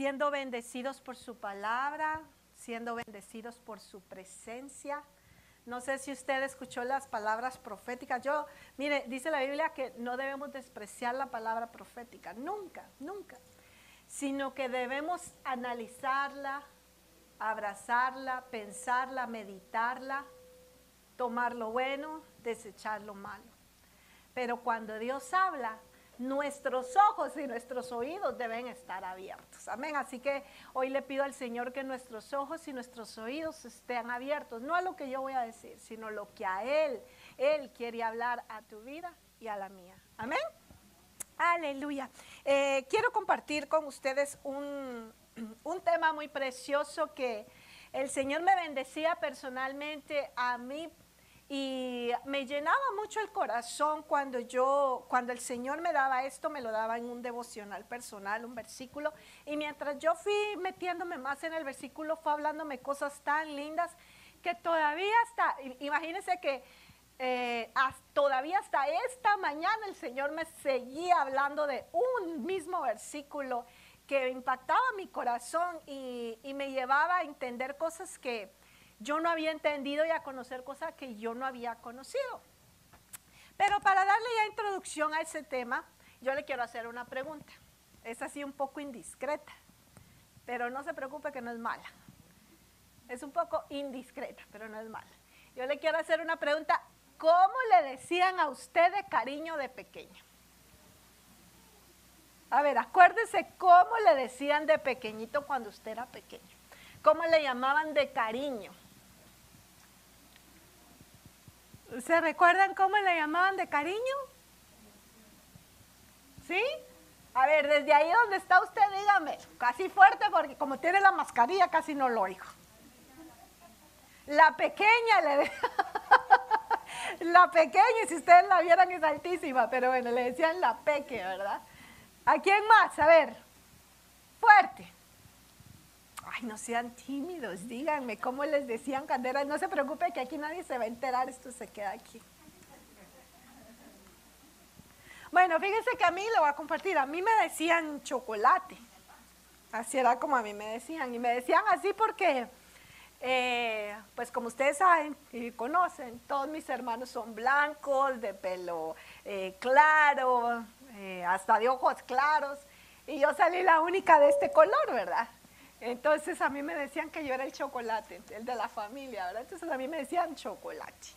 siendo bendecidos por su palabra, siendo bendecidos por su presencia. No sé si usted escuchó las palabras proféticas. Yo, mire, dice la Biblia que no debemos despreciar la palabra profética, nunca, nunca, sino que debemos analizarla, abrazarla, pensarla, meditarla, tomar lo bueno, desechar lo malo. Pero cuando Dios habla, nuestros ojos y nuestros oídos deben estar abiertos. Amén. Así que hoy le pido al Señor que nuestros ojos y nuestros oídos estén abiertos, no a lo que yo voy a decir, sino lo que a Él, Él quiere hablar a tu vida y a la mía. Amén. Aleluya. Eh, quiero compartir con ustedes un, un tema muy precioso que el Señor me bendecía personalmente a mí y me llenaba mucho el corazón cuando yo, cuando el Señor me daba esto, me lo daba en un devocional personal, un versículo. Y mientras yo fui metiéndome más en el versículo, fue hablándome cosas tan lindas que todavía hasta, imagínense que eh, todavía hasta esta mañana el Señor me seguía hablando de un mismo versículo que impactaba mi corazón y me llevaba a entender cosas que yo no había entendido y a conocer cosas que yo no había conocido. Pero para darle ya introducción a ese tema, yo le quiero hacer una pregunta. Es así un poco indiscreta, pero no se preocupe que no es mala. Es un poco indiscreta, pero no es mala. Yo le quiero hacer una pregunta. ¿Cómo le decían a usted de cariño de pequeño? A ver, acuérdese cómo le decían de pequeñito cuando usted era pequeño. ¿Cómo le llamaban de cariño? ¿Se recuerdan cómo le llamaban de cariño? ¿Sí? A ver, desde ahí donde está usted, dígame, casi fuerte porque como tiene la mascarilla casi no lo oigo. La pequeña le La pequeña, si ustedes la vieran es altísima, pero bueno, le decían la peque, ¿verdad? ¿A quién más? A ver, fuerte. No sean tímidos, díganme cómo les decían canderas. No se preocupe que aquí nadie se va a enterar, esto se queda aquí. Bueno, fíjense que a mí lo voy a compartir. A mí me decían chocolate. Así era como a mí me decían. Y me decían así porque, eh, pues como ustedes saben y conocen, todos mis hermanos son blancos, de pelo eh, claro, eh, hasta de ojos claros. Y yo salí la única de este color, ¿verdad? Entonces a mí me decían que yo era el chocolate, el de la familia, ¿verdad? Entonces a mí me decían chocolate.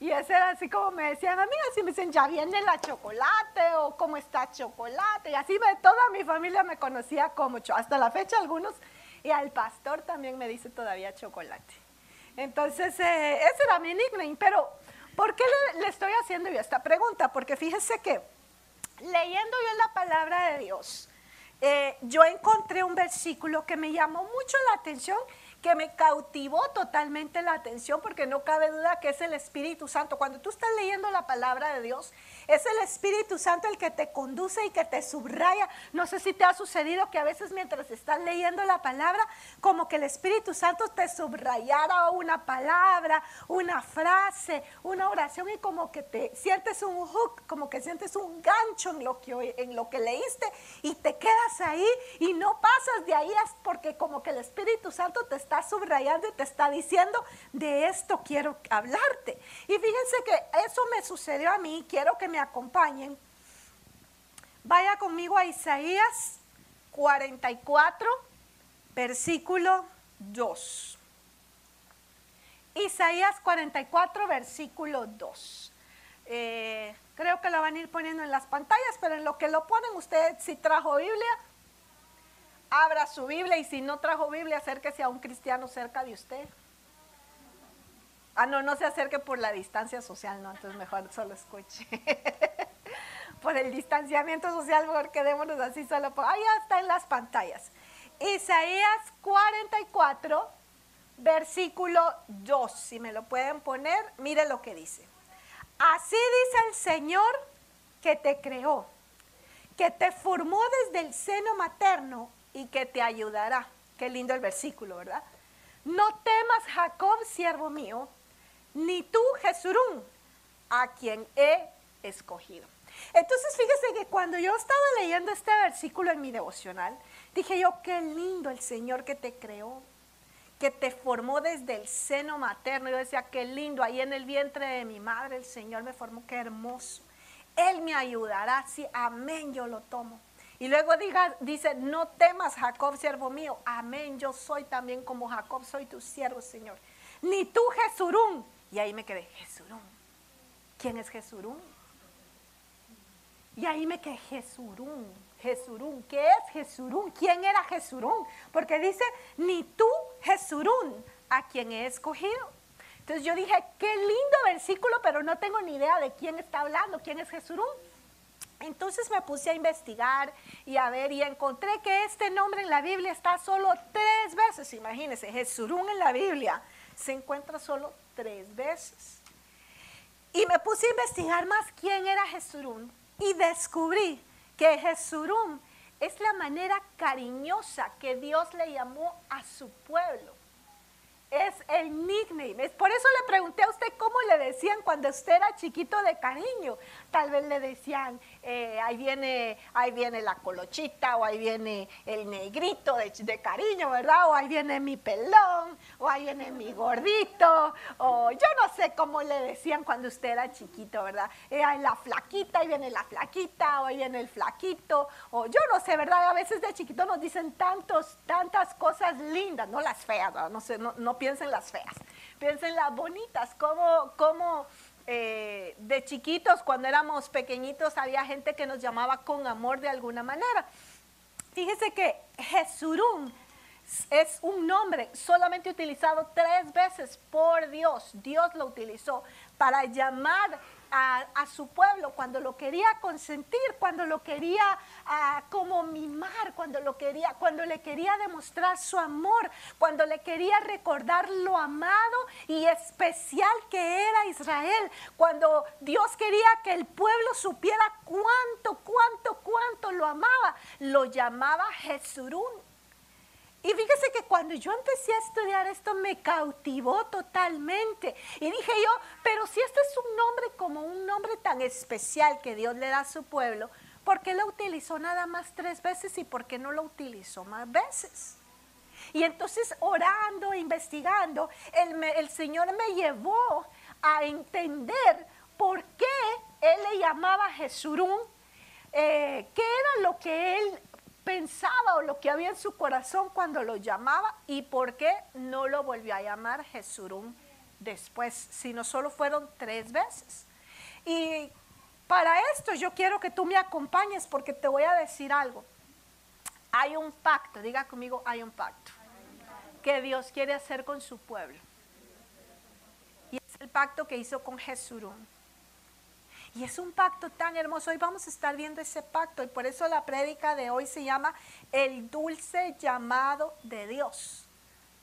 Y ese era así como me decían a mí, así me dicen, ya viene la chocolate o cómo está chocolate. Y así me, toda mi familia me conocía como, hasta la fecha algunos, y al pastor también me dice todavía chocolate. Entonces eh, ese era mi nickname, pero ¿por qué le, le estoy haciendo yo esta pregunta? Porque fíjese que leyendo yo la palabra de Dios, eh, yo encontré un versículo que me llamó mucho la atención que me cautivó totalmente la atención porque no cabe duda que es el Espíritu Santo. Cuando tú estás leyendo la palabra de Dios, es el Espíritu Santo el que te conduce y que te subraya. No sé si te ha sucedido que a veces mientras estás leyendo la palabra, como que el Espíritu Santo te subrayara una palabra, una frase, una oración y como que te sientes un hook, como que sientes un gancho en lo que, en lo que leíste y te quedas ahí y no pasas de ahí porque como que el Espíritu Santo te está subrayando y te está diciendo, de esto quiero hablarte. Y fíjense que eso me sucedió a mí, quiero que me acompañen. Vaya conmigo a Isaías 44, versículo 2. Isaías 44, versículo 2. Eh, creo que lo van a ir poniendo en las pantallas, pero en lo que lo ponen, usted si trajo Biblia, abra su Biblia y si no trajo Biblia, acérquese a un cristiano cerca de usted. Ah, no, no se acerque por la distancia social, no, entonces mejor solo escuche. por el distanciamiento social, mejor quedémonos así solo por... Ahí está en las pantallas. Isaías 44, versículo 2, si me lo pueden poner, mire lo que dice. Así dice el Señor que te creó, que te formó desde el seno materno y que te ayudará. Qué lindo el versículo, ¿verdad? No temas, Jacob, siervo mío, ni tú, Jesurún, a quien he escogido. Entonces fíjese que cuando yo estaba leyendo este versículo en mi devocional, dije yo, qué lindo el Señor que te creó, que te formó desde el seno materno. Yo decía, qué lindo, ahí en el vientre de mi madre el Señor me formó, qué hermoso. Él me ayudará, sí, amén, yo lo tomo. Y luego diga, dice, no temas, Jacob, siervo mío. Amén, yo soy también como Jacob, soy tu siervo, Señor. Ni tú, Jesurún. Y ahí me quedé, Jesurún. ¿Quién es Jesurún? Y ahí me quedé, Jesurún. Jesurún, ¿qué es Jesurún? ¿Quién era Jesurún? Porque dice, ni tú, Jesurún, a quien he escogido. Entonces yo dije, qué lindo versículo, pero no tengo ni idea de quién está hablando, quién es Jesurún. Entonces me puse a investigar y a ver y encontré que este nombre en la Biblia está solo tres veces. Imagínense, Jesurún en la Biblia se encuentra solo tres veces. Y me puse a investigar más quién era Jesurún y descubrí que Jesurún es la manera cariñosa que Dios le llamó a su pueblo es el nickname. Por eso le pregunté a usted cómo le decían cuando usted era chiquito de cariño. Tal vez le decían, eh, ahí, viene, ahí viene la colochita, o ahí viene el negrito de, cariño, ¿verdad? O ahí viene mi pelón, o ahí viene mi gordito, o yo no sé cómo le decían cuando usted era chiquito, ¿verdad? Eh, la flaquita, ahí viene la flaquita, o ahí viene el flaquito, o yo no sé, ¿verdad? A veces de chiquito nos dicen tantos, tantas cosas lindas, no las feas, no sé, no, no piensen las feas, piensen las bonitas, como, como eh, de chiquitos, cuando éramos pequeñitos, había gente que nos llamaba con amor de alguna manera. Fíjese que Jesurún es un nombre solamente utilizado tres veces por Dios. Dios lo utilizó para llamar a, su pueblo, cuando lo quería consentir, cuando lo quería ah, como mimar, cuando lo quería, cuando le quería demostrar su amor, cuando le quería recordar lo amado y especial que era Israel, cuando Dios quería que el pueblo supiera cuánto, cuánto, cuánto lo amaba, lo llamaba Jesurún y fíjese que cuando yo empecé a estudiar esto me cautivó totalmente. Y dije yo, pero si este es un nombre como un nombre tan especial que Dios le da a su pueblo, ¿por qué lo utilizó nada más tres veces y por qué no lo utilizó más veces? Y entonces orando, investigando, el, Señor me llevó a entender por qué Él le llamaba Jesurún, eh, qué era lo que Él pensaba o lo que había en su corazón cuando lo llamaba y por qué no lo volvió a llamar Jesurún después, sino solo fueron tres veces. Y para esto yo quiero que tú me acompañes porque te voy a decir algo. Hay un pacto, diga conmigo, hay un pacto que Dios quiere hacer con su pueblo. Y es el pacto que hizo con Jesurún. Y es un pacto tan hermoso. Hoy vamos a estar viendo ese pacto y por eso la prédica de hoy se llama el dulce llamado de Dios,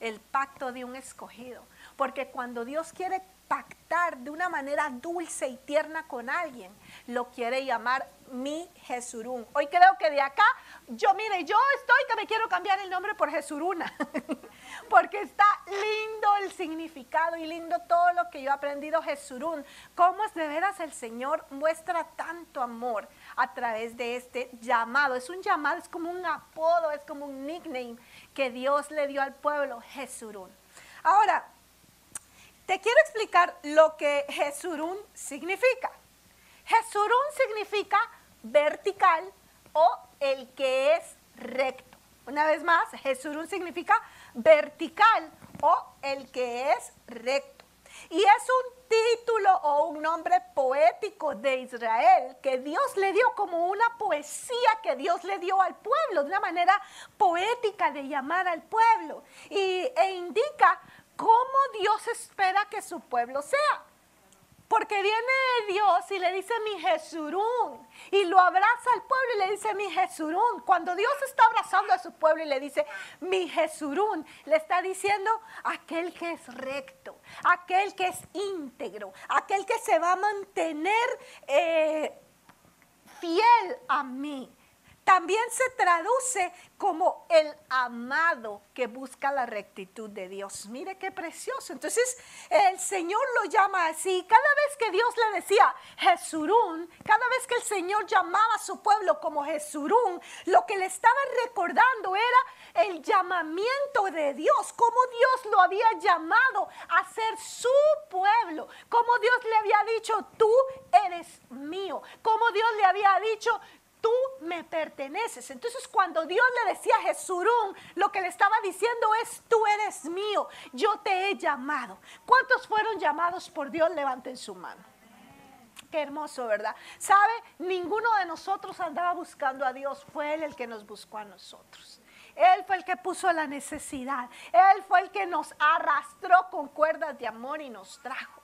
el pacto de un escogido. Porque cuando Dios quiere pactar de una manera dulce y tierna con alguien, lo quiere llamar mi Jesurún. Hoy creo que de acá, yo mire, yo estoy que me quiero cambiar el nombre por Jesuruna, porque está lindo el significado y lindo todo lo que yo he aprendido Jesurún. Cómo es de veras el Señor muestra tanto amor a través de este llamado. Es un llamado, es como un apodo, es como un nickname que Dios le dio al pueblo Jesurún. Ahora, te quiero explicar lo que Jesurún significa. Jesurún significa vertical o el que es recto. Una vez más, Jesurún significa vertical o el que es recto. Y es un título o un nombre poético de Israel que Dios le dio como una poesía que Dios le dio al pueblo, de una manera poética de llamar al pueblo. Y, e indica cómo Dios espera que su pueblo sea. Porque viene Dios y le dice mi Jesurún y lo abraza al pueblo y le dice mi Jesurún. Cuando Dios está abrazando a su pueblo y le dice mi Jesurún, le está diciendo aquel que es recto, aquel que es íntegro, aquel que se va a mantener eh, fiel a mí también se traduce como el amado que busca la rectitud de Dios. Mire qué precioso. Entonces el Señor lo llama así. Cada vez que Dios le decía Jesurún, cada vez que el Señor llamaba a su pueblo como Jesurún, lo que le estaba recordando era el llamamiento de Dios, cómo Dios lo había llamado a ser su pueblo, cómo Dios le había dicho, tú eres mío, cómo Dios le había dicho, tú me perteneces. Entonces cuando Dios le decía a Jesurún, lo que le estaba diciendo es, tú eres mío, yo te he llamado. ¿Cuántos fueron llamados por Dios? Levanten su mano. Qué hermoso, ¿verdad? ¿Sabe? Ninguno de nosotros andaba buscando a Dios, fue Él el que nos buscó a nosotros. Él fue el que puso la necesidad. Él fue el que nos arrastró con cuerdas de amor y nos trajo.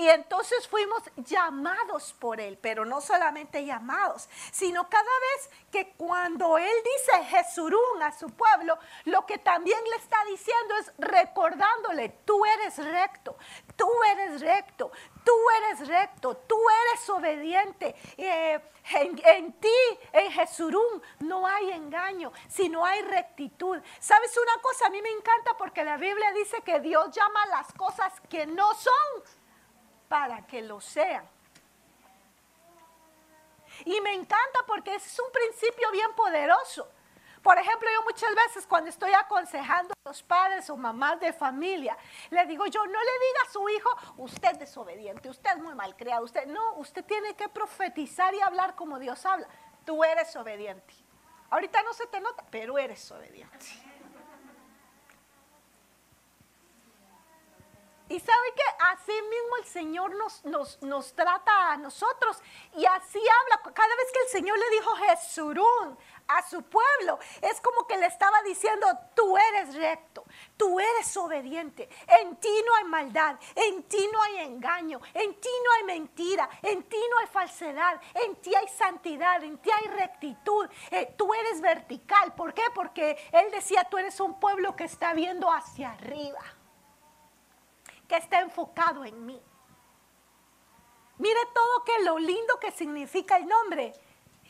Y entonces fuimos llamados por Él, pero no solamente llamados, sino cada vez que cuando Él dice Jesurún a su pueblo, lo que también le está diciendo es recordándole, tú eres recto, tú eres recto, tú eres recto, tú eres obediente. Eh, en, en, ti, en Jesurún, no hay engaño, sino hay rectitud. ¿Sabes una cosa? A mí me encanta porque la Biblia dice que Dios llama las cosas que no son para que lo sean. Y me encanta porque es un principio bien poderoso. Por ejemplo, yo muchas veces cuando estoy aconsejando a los padres o mamás de familia, le digo yo, no le diga a su hijo, usted es desobediente, usted es muy malcriado, usted no, usted tiene que profetizar y hablar como Dios habla. Tú eres obediente. Ahorita no se te nota, pero eres obediente. Y sabe que así mismo el Señor nos, nos, nos, trata a nosotros. Y así habla. Cada vez que el Señor le dijo Jesurún a su pueblo, es como que le estaba diciendo, tú eres recto, tú eres obediente. En ti no hay maldad, en ti no hay engaño, en ti no hay mentira, en ti no hay falsedad, en ti hay santidad, en ti hay rectitud. Eh, tú eres vertical. ¿Por qué? Porque Él decía, tú eres un pueblo que está viendo hacia arriba que está enfocado en mí. Mire todo que lo lindo que significa el nombre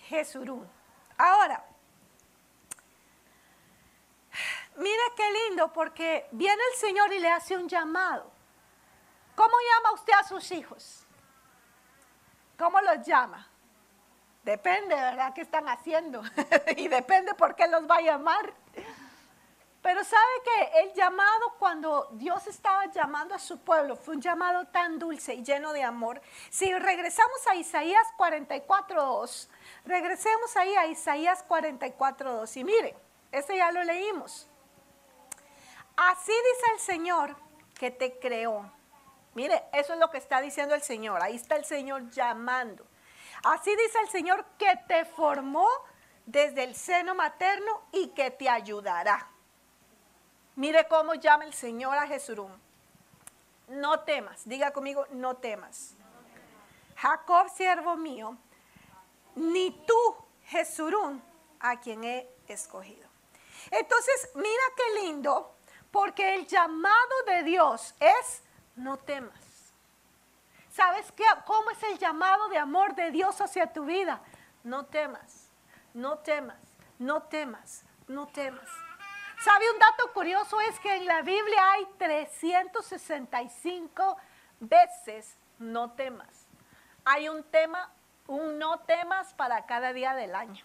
Jesurún. Ahora, mire qué lindo porque viene el Señor y le hace un llamado. ¿Cómo llama usted a sus hijos? ¿Cómo los llama? Depende, ¿verdad? ¿Qué están haciendo? y depende por qué los va a llamar. Pero sabe que el llamado cuando Dios estaba llamando a su pueblo fue un llamado tan dulce y lleno de amor. Si regresamos a Isaías 44.2, regresemos ahí a Isaías 44.2 y mire, ese ya lo leímos. Así dice el Señor que te creó. Mire, eso es lo que está diciendo el Señor. Ahí está el Señor llamando. Así dice el Señor que te formó desde el seno materno y que te ayudará. Mire cómo llama el Señor a Jesurún. No temas, diga conmigo, no temas. Jacob, siervo mío, ni tú, Jesurún, a quien he escogido. Entonces, mira qué lindo, porque el llamado de Dios es no temas. ¿Sabes qué? cómo es el llamado de amor de Dios hacia tu vida? No temas, no temas, no temas, no temas. ¿Sabe un dato curioso? Es que en la Biblia hay 365 veces no temas. Hay un tema, un no temas para cada día del año.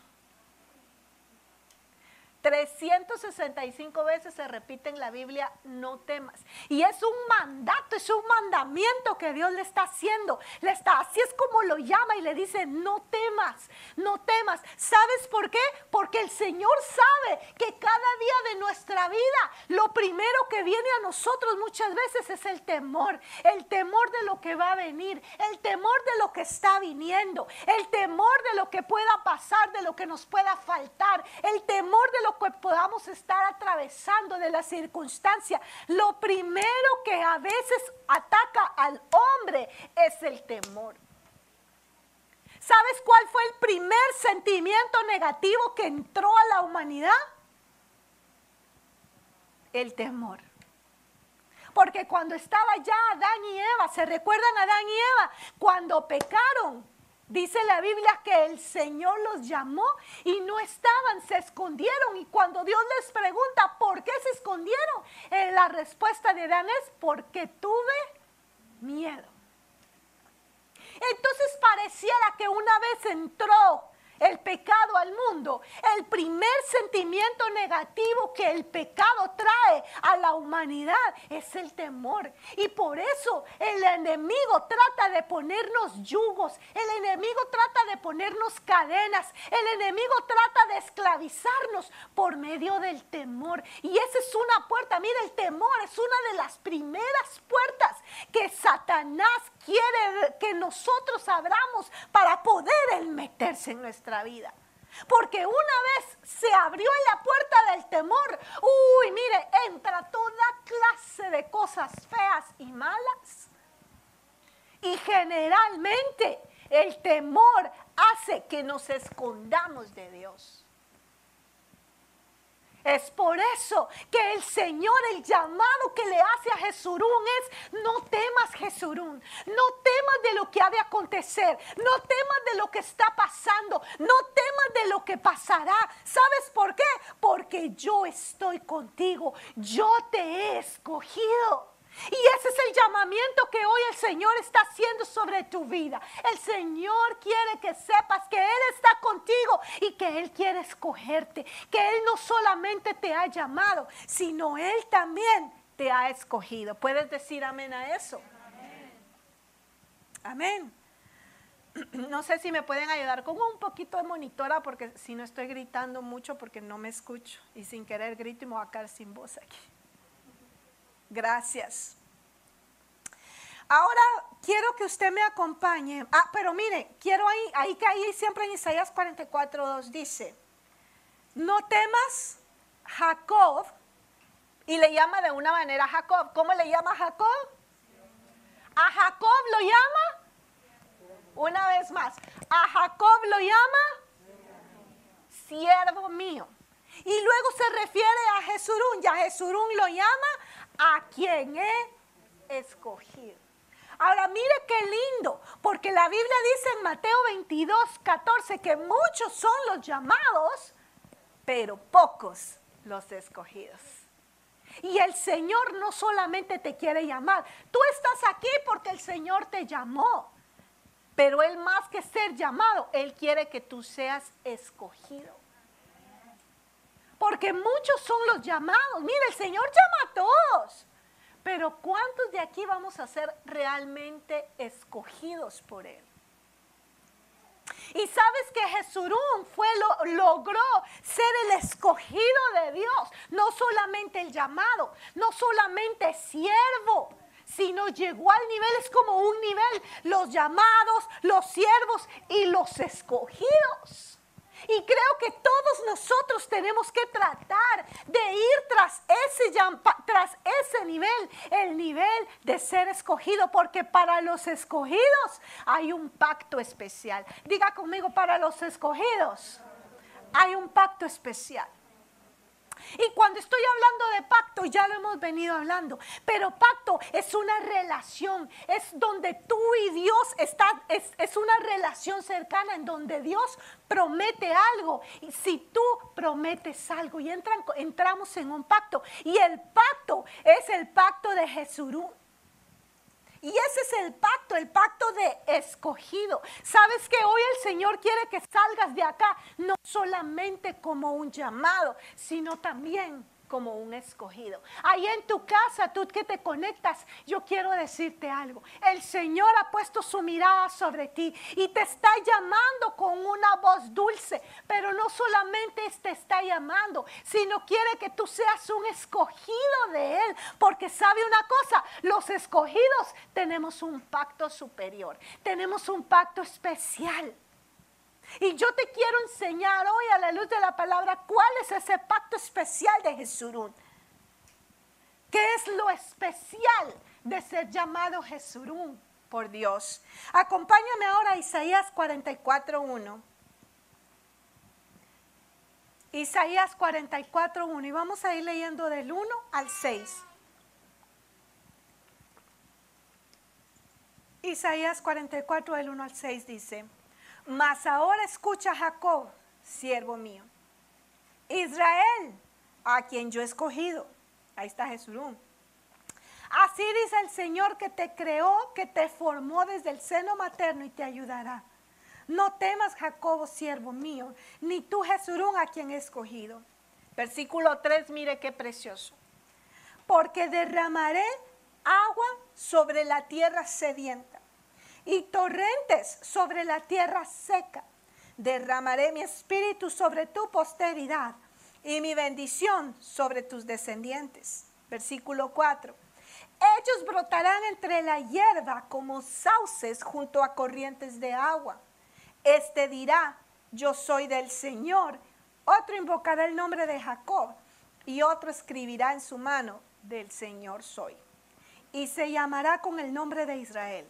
365 veces se repite en la Biblia, no temas. Y es un mandato, es un mandamiento que Dios le está haciendo. Le está, así es como lo llama y le dice, no temas, no temas. ¿Sabes por qué? Porque el Señor sabe que cada día de nuestra vida, lo primero que viene a nosotros muchas veces es el temor. El temor de lo que va a venir, el temor de lo que está viniendo, el temor de lo que pueda pasar, de lo que nos pueda faltar, el temor de lo que podamos estar atravesando de la circunstancia, lo primero que a veces ataca al hombre es el temor. ¿Sabes cuál fue el primer sentimiento negativo que entró a la humanidad? El temor. Porque cuando estaba ya Adán y Eva, ¿se recuerdan Adán y Eva? Cuando pecaron, Dice la Biblia que el Señor los llamó y no estaban, se escondieron. Y cuando Dios les pregunta por qué se escondieron, eh, la respuesta de Dan es porque tuve miedo. Entonces pareciera que una vez entró el pecado al mundo, el primer sentimiento negativo que el pecado trae a la humanidad es el temor. Y por eso el enemigo trata de ponernos yugos, el enemigo trata de ponernos cadenas, el enemigo trata de esclavizarnos por medio del temor. Y esa es una puerta, mire, el temor es una de las primeras puertas que Satanás quiere que nosotros abramos para poder meterse en nuestra Porque una vez se abrió la puerta del temor, uy, mire, entra toda clase de cosas feas y malas. Y generalmente el temor hace que nos escondamos de Dios. Es por eso que el Señor, el llamado que le hace a Jesurún es, no temas Jesurún, no temas de lo que ha de acontecer, no temas de lo que está pasando, no temas de lo que pasará. ¿Sabes por qué? Porque yo estoy contigo, yo te he escogido. Y ese es el llamamiento que hoy el Señor está haciendo sobre tu vida. El Señor quiere que sepas que Él está contigo y que Él quiere escogerte. Que Él no solamente te ha llamado, sino Él también te ha escogido. ¿Puedes decir amén a eso? Amén. No sé si me pueden ayudar con un poquito de monitora porque si no estoy gritando mucho porque no me escucho y sin querer grito y me voy a quedar sin voz aquí. Gracias. Ahora quiero que usted me acompañe. Ah, pero mire, quiero ahí, ahí que ahí siempre en Isaías 44, 2 dice, no temas Jacob, y le llama de una manera Jacob. ¿Cómo le llama Jacob? A Jacob lo llama, una vez más, a Jacob lo llama siervo mío. Y luego se refiere a Jesurún, y a Jesurún lo llama a quien he escogido. Ahora mire qué lindo, porque la Biblia dice en Mateo 22, 14 que muchos son los llamados, pero pocos los escogidos. Y el Señor no solamente te quiere llamar, tú estás aquí porque el Señor te llamó, pero Él más que ser llamado, Él quiere que tú seas escogido. Porque muchos son los llamados. Mire, el Señor llama a todos. Pero ¿cuántos de aquí vamos a ser realmente escogidos por Él? Y sabes que Jesurún fue lo, logró ser el escogido de Dios, no solamente el llamado, no solamente siervo, sino llegó al nivel, es como un nivel, los llamados, los siervos y los escogidos. Y creo que todos nosotros tenemos que tratar de ir tras ese, tras ese nivel, el nivel de ser escogido, porque para los escogidos hay un pacto especial. Diga conmigo, para los escogidos hay un pacto especial. Y cuando estoy hablando de pacto, ya lo hemos venido hablando, pero pacto es una relación, es donde tú y Dios están, es, una relación cercana en donde Dios promete algo. Y si tú prometes algo y entramos en un pacto, y el pacto es el pacto de Jesús. Y ese es el pacto, el pacto de escogido. Sabes que hoy el Señor quiere que salgas de acá, no solamente como un llamado, sino también como un escogido. Ahí en tu casa, tú que te conectas, yo quiero decirte algo. El Señor ha puesto su mirada sobre ti y te está llamando con una voz dulce, pero no solamente te está llamando, sino quiere que tú seas un escogido de Él, porque sabe una cosa, los escogidos tenemos un pacto superior, tenemos un pacto especial. Y yo te quiero enseñar hoy a la luz de la palabra cuál es ese pacto especial de Jesurún. ¿Qué es lo especial de ser llamado Jesurún por Dios? Acompáñame ahora a Isaías 44.1. Isaías 44.1 y vamos a ir leyendo del 1 al 6. Isaías 44 del 1 al 6 dice, Mas ahora escucha Jacob, siervo mío. Israel, a quien yo he escogido. Ahí está Jesús. Así dice el Señor que te creó, que te formó desde el seno materno y te ayudará. No temas, Jacob, siervo mío, ni tú, Jesurún, a quien he escogido. Versículo 3, mire qué precioso. Porque derramaré agua sobre la tierra sedienta y torrentes sobre la tierra seca. Derramaré mi espíritu sobre tu posteridad y mi bendición sobre tus descendientes. Versículo 4. Ellos brotarán entre la hierba como sauces junto a corrientes de agua. Este dirá, yo soy del Señor. Otro invocará el nombre de Jacob y otro escribirá en su mano, del Señor soy. Y se llamará con el nombre de Israel.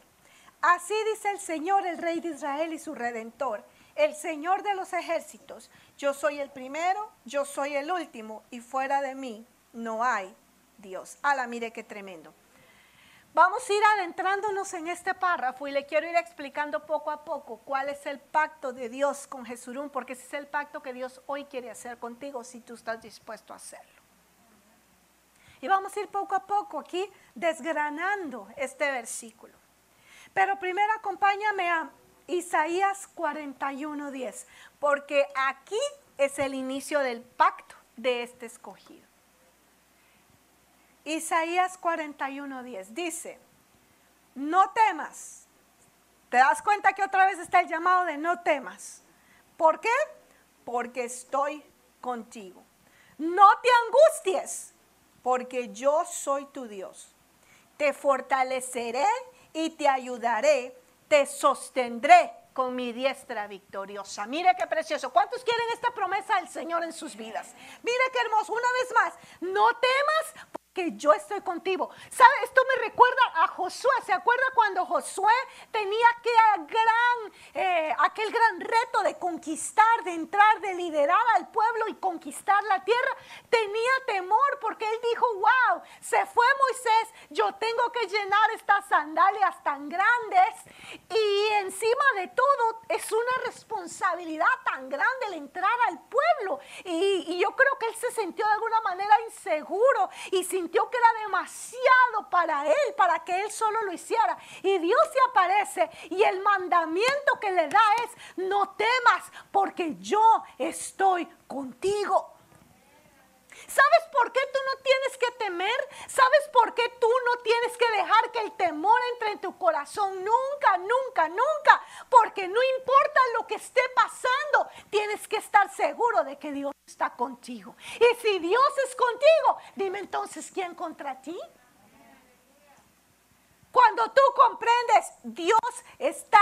Así dice el Señor, el Rey de Israel y su Redentor, el Señor de los ejércitos. Yo soy el primero, yo soy el último, y fuera de mí no hay Dios. Ala, mire qué tremendo. Vamos a ir adentrándonos en este párrafo y le quiero ir explicando poco a poco cuál es el pacto de Dios con Jesurún, porque ese es el pacto que Dios hoy quiere hacer contigo si tú estás dispuesto a hacerlo. Y vamos a ir poco a poco aquí desgranando este versículo. Pero primero acompáñame a Isaías 41:10, porque aquí es el inicio del pacto de este escogido. Isaías 41:10 dice, no temas. ¿Te das cuenta que otra vez está el llamado de no temas? ¿Por qué? Porque estoy contigo. No te angusties, porque yo soy tu Dios. Te fortaleceré y te ayudaré, te sostendré con mi diestra victoriosa. Mire qué precioso. ¿Cuántos quieren esta promesa del Señor en sus vidas? Mire qué hermoso. Una vez más, no temas que yo estoy contigo. ¿Sabe? Esto me recuerda a Josué. ¿Se acuerda cuando Josué tenía aquel gran, eh, aquel gran reto de conquistar, de entrar, de liderar al pueblo y conquistar la tierra? Tenía temor porque él dijo, wow, se fue Moisés, yo tengo que llenar estas sandalias tan grandes y encima de todo es una responsabilidad tan grande el entrar al pueblo. Y, y yo creo que él se sintió de alguna manera inseguro y sin sintió que era demasiado para él, para que él solo lo hiciera. Y Dios se aparece y el mandamiento que le da es, no temas porque yo estoy contigo. ¿Sabes por qué tú no tienes que temer? ¿Sabes por qué tú no tienes que dejar que el temor entre en tu corazón? Nunca, nunca, nunca. Porque no importa lo que esté pasando, tienes que estar seguro de que Dios está contigo. Y si Dios es contigo, dime entonces, ¿quién contra ti? Cuando tú comprendes, Dios está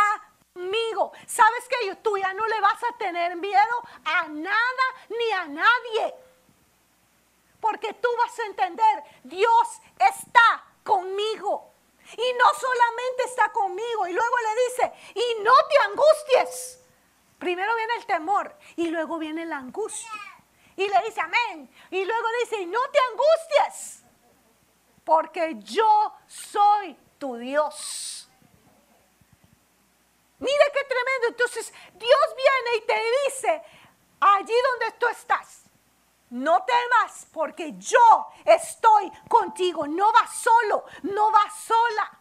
conmigo. Sabes que tú ya no le vas a tener miedo a nada ni a nadie porque tú vas a entender, Dios está conmigo. Y no solamente está conmigo, y luego le dice, y no te angusties. Primero viene el temor y luego viene la angustia. Y le dice, amén. Y luego dice, y no te angusties, porque yo soy tu Dios. Mire qué tremendo. Entonces Dios viene y te dice, allí donde tú estás, no temas porque yo estoy contigo. No vas solo, no vas sola.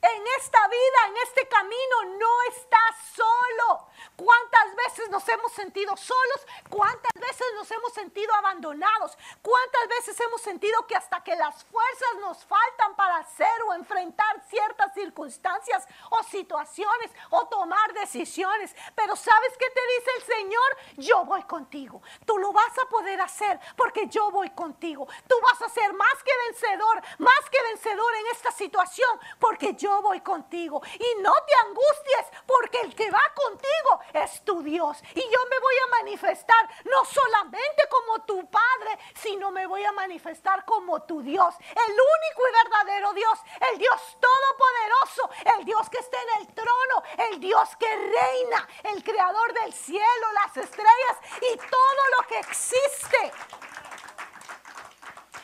En esta vida, en este camino, no estás solo. ¿Cuántas veces nos hemos sentido solos? ¿Cuántas veces nos hemos sentido abandonados? ¿Cuántas veces hemos sentido que hasta que las fuerzas nos faltan para hacer o enfrentar ciertas circunstancias o situaciones o tomar decisiones? Pero ¿sabes qué te dice el Señor? Yo voy contigo. Tú lo vas a poder hacer porque yo voy contigo. Tú vas a ser más que vencedor, más que vencedor en esta situación porque yo voy contigo. Y no te angusties, porque el que va contigo es tu Dios. Y yo me voy a manifestar no solamente como tu Padre, sino me voy a manifestar como tu Dios. El único y verdadero Dios, el Dios todopoderoso, el Dios que está en el trono, el Dios que reina, el creador del cielo, las estrellas y todo lo que existe.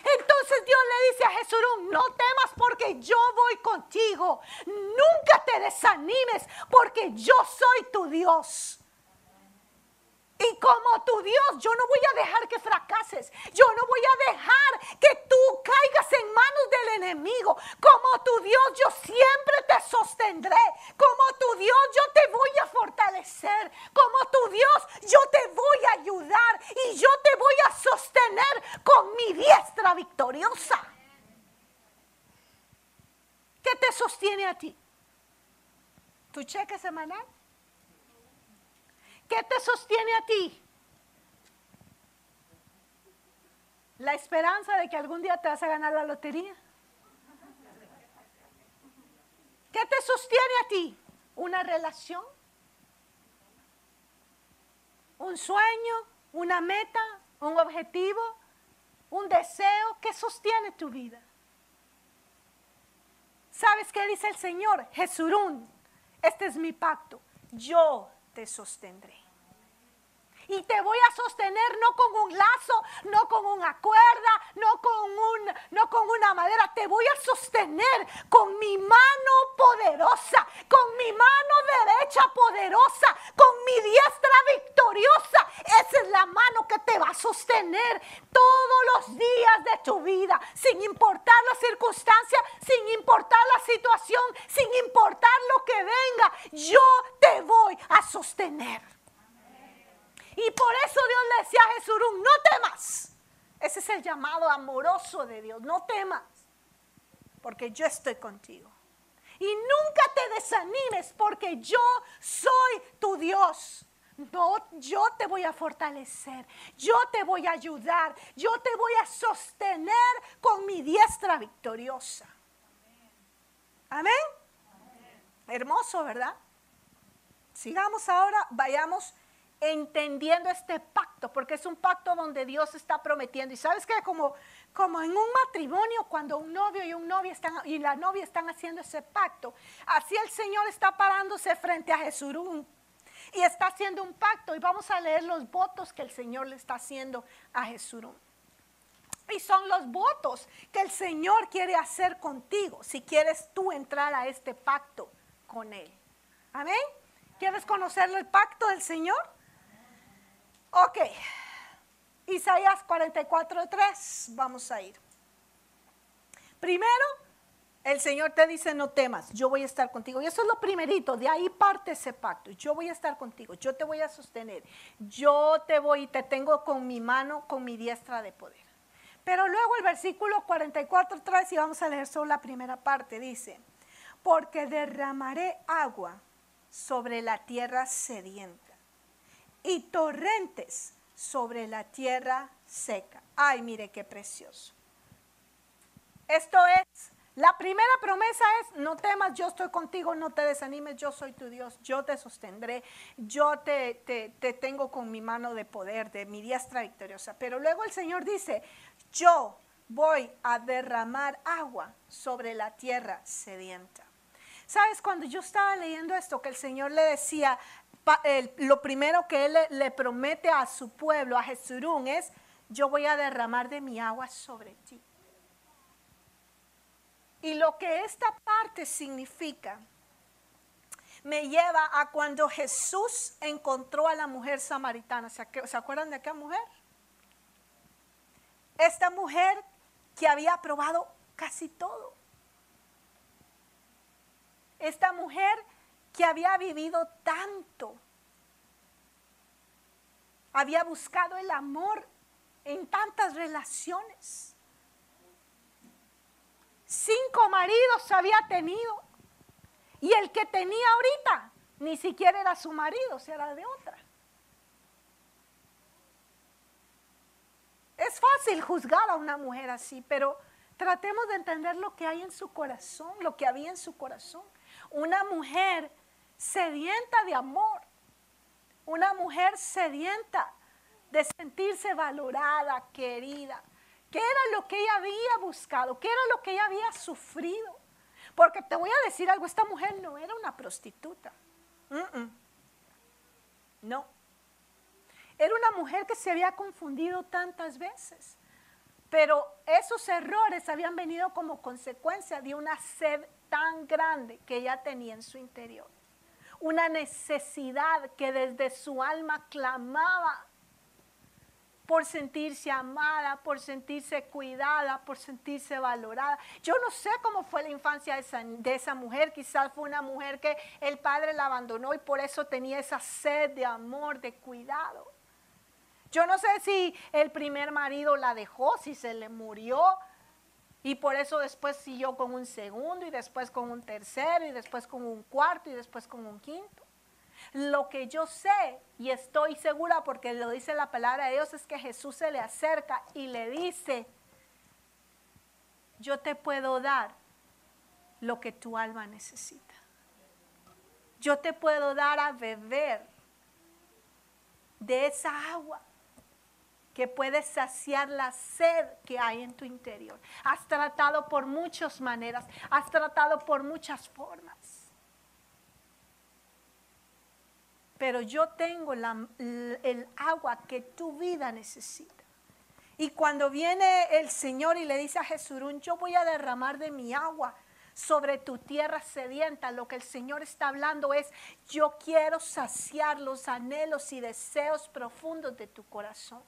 Entonces Dios le dice a Jesús, no temas porque yo voy contigo. Nunca te desanimes porque yo soy tu Dios. Y como tu Dios, yo no voy a dejar que fracases. Yo no voy a dejar que tú caigas en manos del enemigo. Como tu Dios, yo siempre te sostendré. Como tu Dios, yo te voy a fortalecer. Como tu Dios, yo te voy a ayudar. Y yo te voy a sostener con mi diestra victoriosa. ¿Qué te sostiene a ti? ¿Tu cheque semanal? ¿Qué te sostiene a ti? La esperanza de que algún día te vas a ganar la lotería. ¿Qué te sostiene a ti? ¿Una relación? ¿Un sueño? ¿Una meta? ¿Un objetivo? ¿Un deseo? ¿Qué sostiene tu vida? ¿Sabes qué dice el Señor? Jesurún, este es mi pacto. Yo te sostendré. Y te voy a sostener no con un lazo, no con una cuerda, no con, un, no con una madera. Te voy a sostener con mi mano poderosa, con mi mano derecha poderosa, con mi diestra victoriosa. Esa es la mano que te va a sostener todos los días de tu vida, sin importar la circunstancia, sin importar la situación, sin importar lo que venga. Yo te voy a sostener. Y por eso Dios le decía a Jesús, no temas. Ese es el llamado amoroso de Dios, no temas, porque yo estoy contigo. Y nunca te desanimes porque yo soy tu Dios. Yo te voy a fortalecer, yo te voy a ayudar, yo te voy a sostener con mi diestra victoriosa. Amén. Hermoso, ¿verdad? Sigamos ahora, vayamos entendiendo este pacto, porque es un pacto donde Dios está prometiendo. Y sabes que como, como en un matrimonio, cuando un novio y un novio están, y la novia están haciendo ese pacto, así el Señor está parándose frente a Jesús y está haciendo un pacto. Y vamos a leer los votos que el Señor le está haciendo a Jesús. Y son los votos que el Señor quiere hacer contigo, si quieres tú entrar a este pacto con Él. Amén. ¿Quieres conocer el pacto del Señor? Ok, Isaías 44, 3, vamos a ir. Primero, el Señor te dice, no temas, yo voy a estar contigo. Y eso es lo primerito, de ahí parte ese pacto. Yo voy a estar contigo, yo te voy a sostener, yo te voy y te tengo con mi mano, con mi diestra de poder. Pero luego el versículo 44, 3, y vamos a leer solo la primera parte, dice, porque derramaré agua sobre la tierra sedienta y torrentes sobre la tierra seca. Ay, mire qué precioso. Esto es, la primera promesa es, no temas, yo estoy contigo, no te desanimes, yo soy tu Dios, yo te sostendré, yo te, te, te tengo con mi mano de poder, de mi diestra victoriosa. Pero luego el Señor dice, yo voy a derramar agua sobre la tierra sedienta. Sabes, cuando yo estaba leyendo esto, que el Señor le decía, lo primero que él le, promete a su pueblo, a Jesurún, es, yo voy a derramar de mi agua sobre ti. Y lo que esta parte significa me lleva a cuando Jesús encontró a la mujer samaritana. ¿Se acuerdan de aquella mujer? Esta mujer que había probado casi todo. Esta mujer que había vivido tanto. Había buscado el amor en tantas relaciones. Cinco maridos había tenido. Y el que tenía ahorita ni siquiera era su marido, era de otra. Es fácil juzgar a una mujer así, pero tratemos de entender lo que hay en su corazón, lo que había en su corazón. Una mujer sedienta de amor, una mujer sedienta de sentirse valorada, querida. ¿Qué era lo que ella había buscado? ¿Qué era lo que ella había sufrido? Porque te voy a decir algo, esta mujer no era una prostituta. No. Era una mujer que se había confundido tantas veces. Pero esos errores habían venido como consecuencia de una sed tan grande que ella tenía en su interior. Una necesidad que desde su alma clamaba por sentirse amada, por sentirse cuidada, por sentirse valorada. Yo no sé cómo fue la infancia de esa, mujer, quizás fue una mujer que el padre la abandonó y por eso tenía esa sed de amor, de cuidado. Yo no sé si el primer marido la dejó, si se le murió y por eso después siguió con un segundo y después con un tercero y después con un cuarto y después con un quinto. Lo que yo sé y estoy segura porque lo dice la palabra de Dios es que Jesús se le acerca y le dice, yo te puedo dar lo que tu alma necesita. Yo te puedo dar a beber de esa agua que puede saciar la sed que hay en tu interior. Has tratado por muchas maneras, has tratado por muchas formas. pero yo tengo el agua que tu vida necesita. Y cuando viene el Señor y le dice a Jesurún, yo voy a derramar de mi agua sobre tu tierra sedienta, lo que el Señor está hablando es, yo quiero saciar los anhelos y deseos profundos de tu corazón.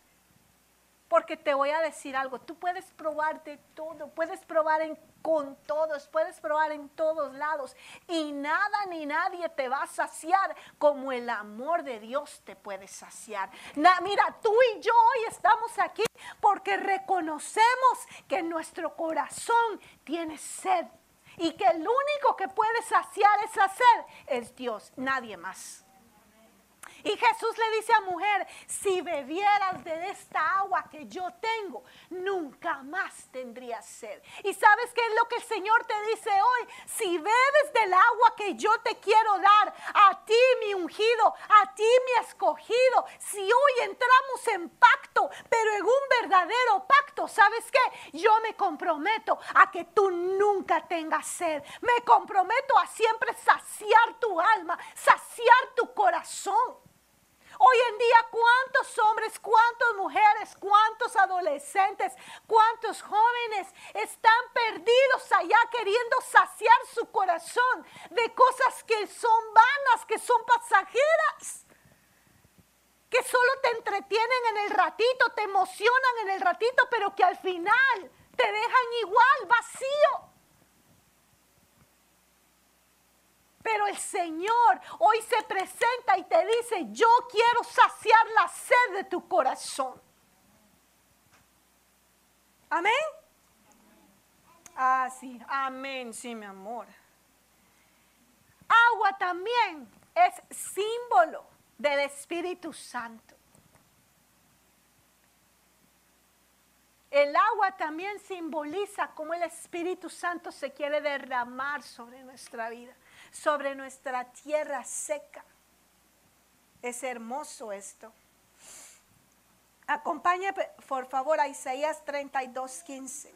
Porque te voy a decir algo, tú puedes probar de todo, puedes probar en, con todos, puedes probar en todos lados y nada ni nadie te va a saciar como el amor de Dios te puede saciar. mira, tú y yo hoy estamos aquí porque reconocemos que nuestro corazón tiene sed y que el único que puede saciar esa sed es Dios, nadie más. Y Jesús le dice a mujer, si bebieras de esta agua que yo tengo, nunca más tendrías sed. Y sabes qué es lo que el Señor te dice hoy? Si bebes del agua que yo te quiero dar, a ti mi ungido, a ti mi escogido, si hoy entramos en pacto, pero en un verdadero pacto, ¿sabes qué? Yo me comprometo a que tú nunca tengas sed. Me comprometo a siempre saciar tu alma, saciar tu corazón. Hoy en día, ¿cuántos hombres, cuántas mujeres, cuántos adolescentes, cuántos jóvenes están perdidos allá queriendo saciar su corazón de cosas que son vanas, que son pasajeras? Que solo te entretienen en el ratito, te emocionan en el ratito, pero que al final te dejan igual, vacío. Pero el Señor hoy se presenta y te dice, yo quiero saciar la sed de tu corazón. Amén. Ah, sí, amén, sí, mi amor. Agua también es símbolo del Espíritu Santo. El agua también simboliza cómo el Espíritu Santo se quiere derramar sobre nuestra vida sobre nuestra tierra seca. Es hermoso esto. Acompañe por favor a Isaías 32, 15.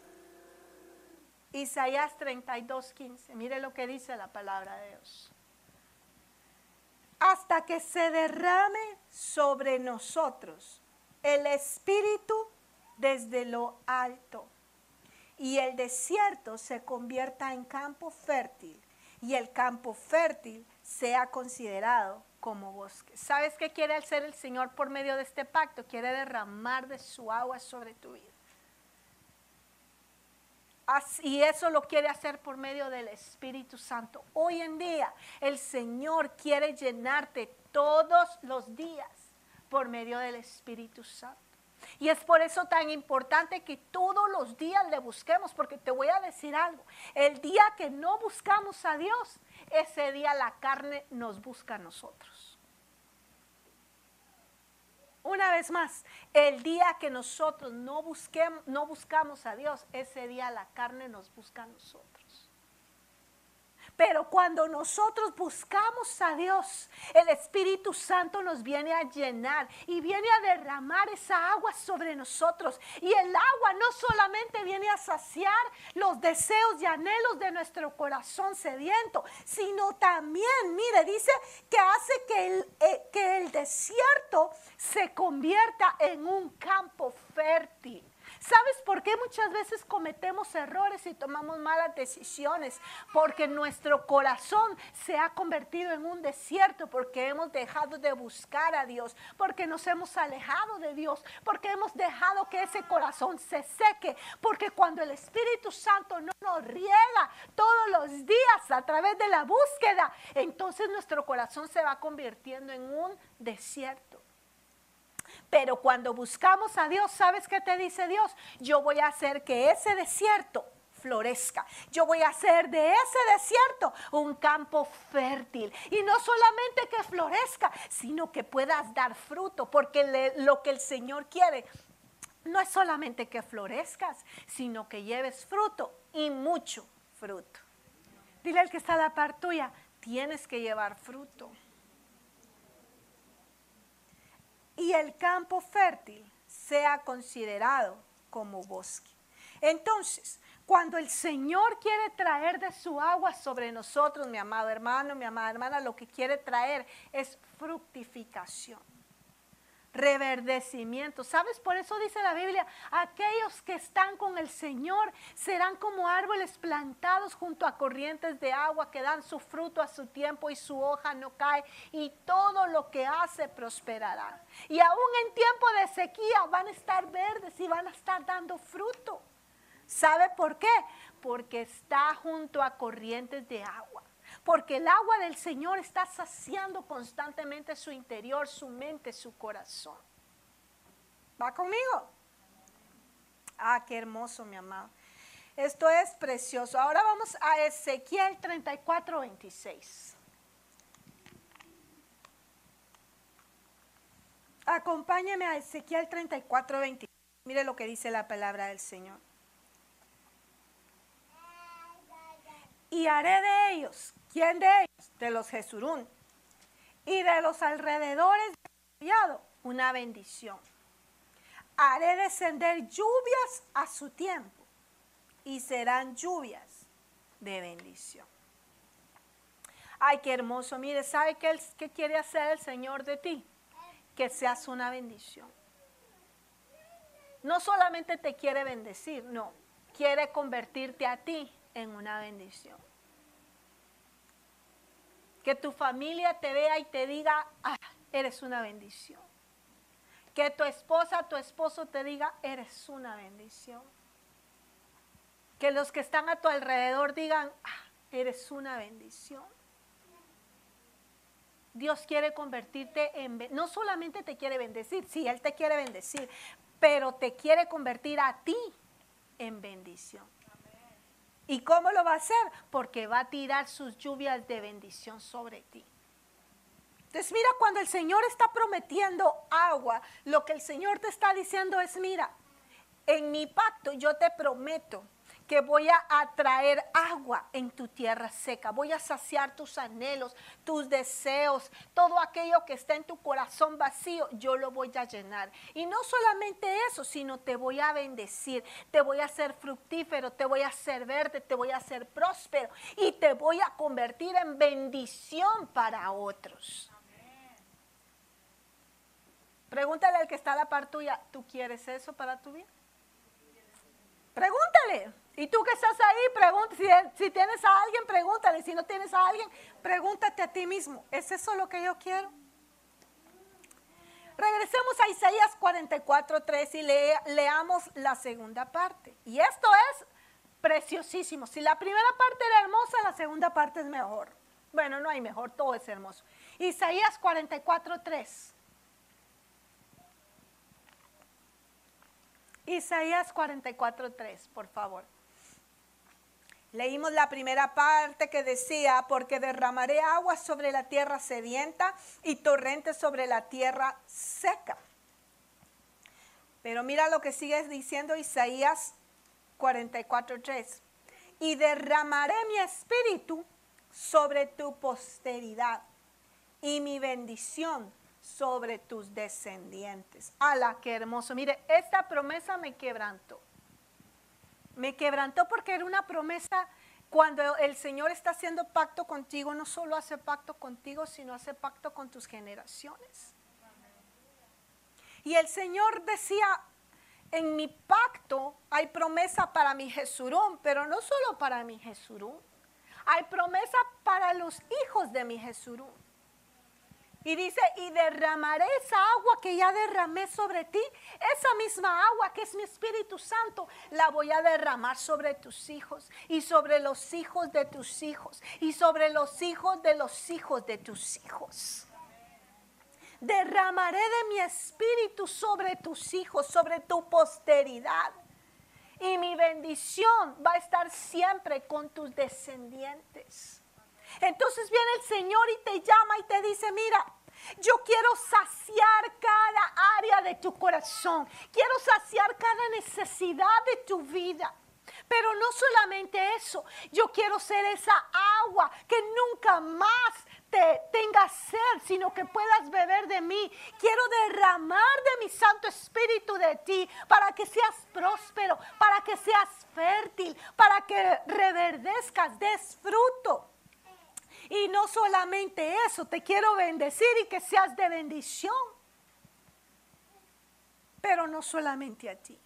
Isaías 32, 15. Mire lo que dice la palabra de Dios. Hasta que se derrame sobre nosotros el Espíritu desde lo alto y el desierto se convierta en campo fértil y el campo fértil sea considerado como bosque. ¿Sabes qué quiere hacer el Señor por medio de este pacto? Quiere derramar de su agua sobre tu vida. Y eso lo quiere hacer por medio del Espíritu Santo. Hoy en día el Señor quiere llenarte todos los días por medio del Espíritu Santo. Y es por eso tan importante que todos los días le busquemos, porque te voy a decir algo, el día que no buscamos a Dios, ese día la carne nos busca a nosotros. Una vez más, el día que nosotros no, busquemos, no buscamos a Dios, ese día la carne nos busca a nosotros. Pero cuando nosotros buscamos a Dios, el Espíritu Santo nos viene a llenar y viene a derramar esa agua sobre nosotros. Y el agua no solamente viene a saciar los deseos y anhelos de nuestro corazón sediento, sino también, mire, dice que hace que el, eh, que el desierto se convierta en un campo fértil. ¿Sabes por qué muchas veces cometemos errores y tomamos malas decisiones? Porque nuestro corazón se ha convertido en un desierto, porque hemos dejado de buscar a Dios, porque nos hemos alejado de Dios, porque hemos dejado que ese corazón se seque, porque cuando el Espíritu Santo no nos riega todos los días a través de la búsqueda, entonces nuestro corazón se va convirtiendo en un desierto. Pero cuando buscamos a Dios, ¿sabes qué te dice Dios? Yo voy a hacer que ese desierto florezca. Yo voy a hacer de ese desierto un campo fértil. Y no solamente que florezca, sino que puedas dar fruto, porque lo que el Señor quiere no es solamente que florezcas, sino que lleves fruto y mucho fruto. Dile al que está a la par tuya, tienes que llevar fruto. Y el campo fértil sea considerado como bosque. Entonces, cuando el Señor quiere traer de su agua sobre nosotros, mi amado hermano, mi amada hermana, lo que quiere traer es fructificación reverdecimiento. ¿Sabes? Por eso dice la Biblia, aquellos que están con el Señor serán como árboles plantados junto a corrientes de agua que dan su fruto a su tiempo y su hoja no cae y todo lo que hace prosperará. Y aún en tiempo de sequía van a estar verdes y van a estar dando fruto. ¿Sabe por qué? Porque está junto a corrientes de agua porque el agua del Señor está saciando constantemente su interior, su mente, su corazón. ¿Va conmigo? Ah, qué hermoso, mi amado. Esto es precioso. Ahora vamos a Ezequiel 34, 26. Acompáñeme a Ezequiel 34, 26. Mire lo que dice la palabra del Señor. Y haré de ellos ¿Quién de ellos? De los Jesurún. Y de los alrededores de una bendición. Haré descender lluvias a su tiempo y serán lluvias de bendición. Ay, qué hermoso. Mire, ¿sabe qué quiere hacer el Señor de ti? Que seas una bendición. No solamente te quiere bendecir, no, quiere convertirte a ti en una bendición. Que tu familia te vea y te diga, ah, eres una bendición. Que tu esposa, tu esposo te diga, eres una bendición. Que los que están a tu alrededor digan, ah, eres una bendición. Dios quiere convertirte en, no solamente te quiere bendecir, sí, Él te quiere bendecir, pero te quiere convertir a ti en bendición. ¿Y cómo lo va a hacer? Porque va a tirar sus lluvias de bendición sobre ti. Entonces mira, cuando el Señor está prometiendo agua, lo que el Señor te está diciendo es, mira, en mi pacto yo te prometo que voy a atraer agua en tu tierra seca. Voy a saciar tus anhelos, tus deseos, todo aquello que está en tu corazón vacío, yo lo voy a llenar. Y no solamente eso, sino te voy a bendecir, te voy a hacer fructífero, te voy a hacer verde, te voy a hacer próspero y te voy a convertir en bendición para otros. Pregúntale al que está a la par tuya, ¿tú quieres eso para tu vida? Pregúntale. Y tú que estás ahí, pregunta, si, tienes a alguien, pregúntale. Si no tienes a alguien, pregúntate a ti mismo. ¿Es eso lo que yo quiero? Regresemos a Isaías 44, 3 y leamos la segunda parte. Y esto es preciosísimo. Si la primera parte era hermosa, la segunda parte es mejor. Bueno, no hay mejor, todo es hermoso. Isaías 44, 3. Isaías 44, 3, por favor. Leímos la primera parte que decía, porque derramaré agua sobre la tierra sedienta y torrentes sobre la tierra seca. Pero mira lo que sigue diciendo Isaías 44.3. Y derramaré mi espíritu sobre tu posteridad y mi bendición sobre tus descendientes. ¡Hala, qué hermoso! Mire, esta promesa me quebrantó. Me quebrantó porque era una promesa cuando el Señor está haciendo pacto contigo, no solo hace pacto contigo, sino hace pacto con tus generaciones. Y el Señor decía, en mi pacto hay promesa para mi Jesurún, pero no solo para mi Jesurún. Hay promesa para los hijos de mi Jesurún. Y dice, y derramaré esa agua que ya derramé sobre ti, esa misma agua que es mi Espíritu Santo, la voy a derramar sobre tus hijos y sobre los hijos de tus hijos y sobre los hijos de los hijos de tus hijos. Derramaré de mi espíritu sobre tus hijos, sobre tu posteridad. Y mi bendición va a estar siempre con tus descendientes. Entonces viene el Señor y te llama y te dice, mira, yo quiero saciar cada área de tu corazón. Quiero saciar cada necesidad de tu vida. Pero no solamente eso, yo quiero ser esa agua que nunca más te tengas sed, sino que puedas beber de mí. Quiero derramar de mi Santo Espíritu de ti para que seas próspero, para que seas fértil, para que reverdezcas, des fruto. Y no solamente eso, te quiero bendecir y que seas de bendición. Pero no solamente a ti.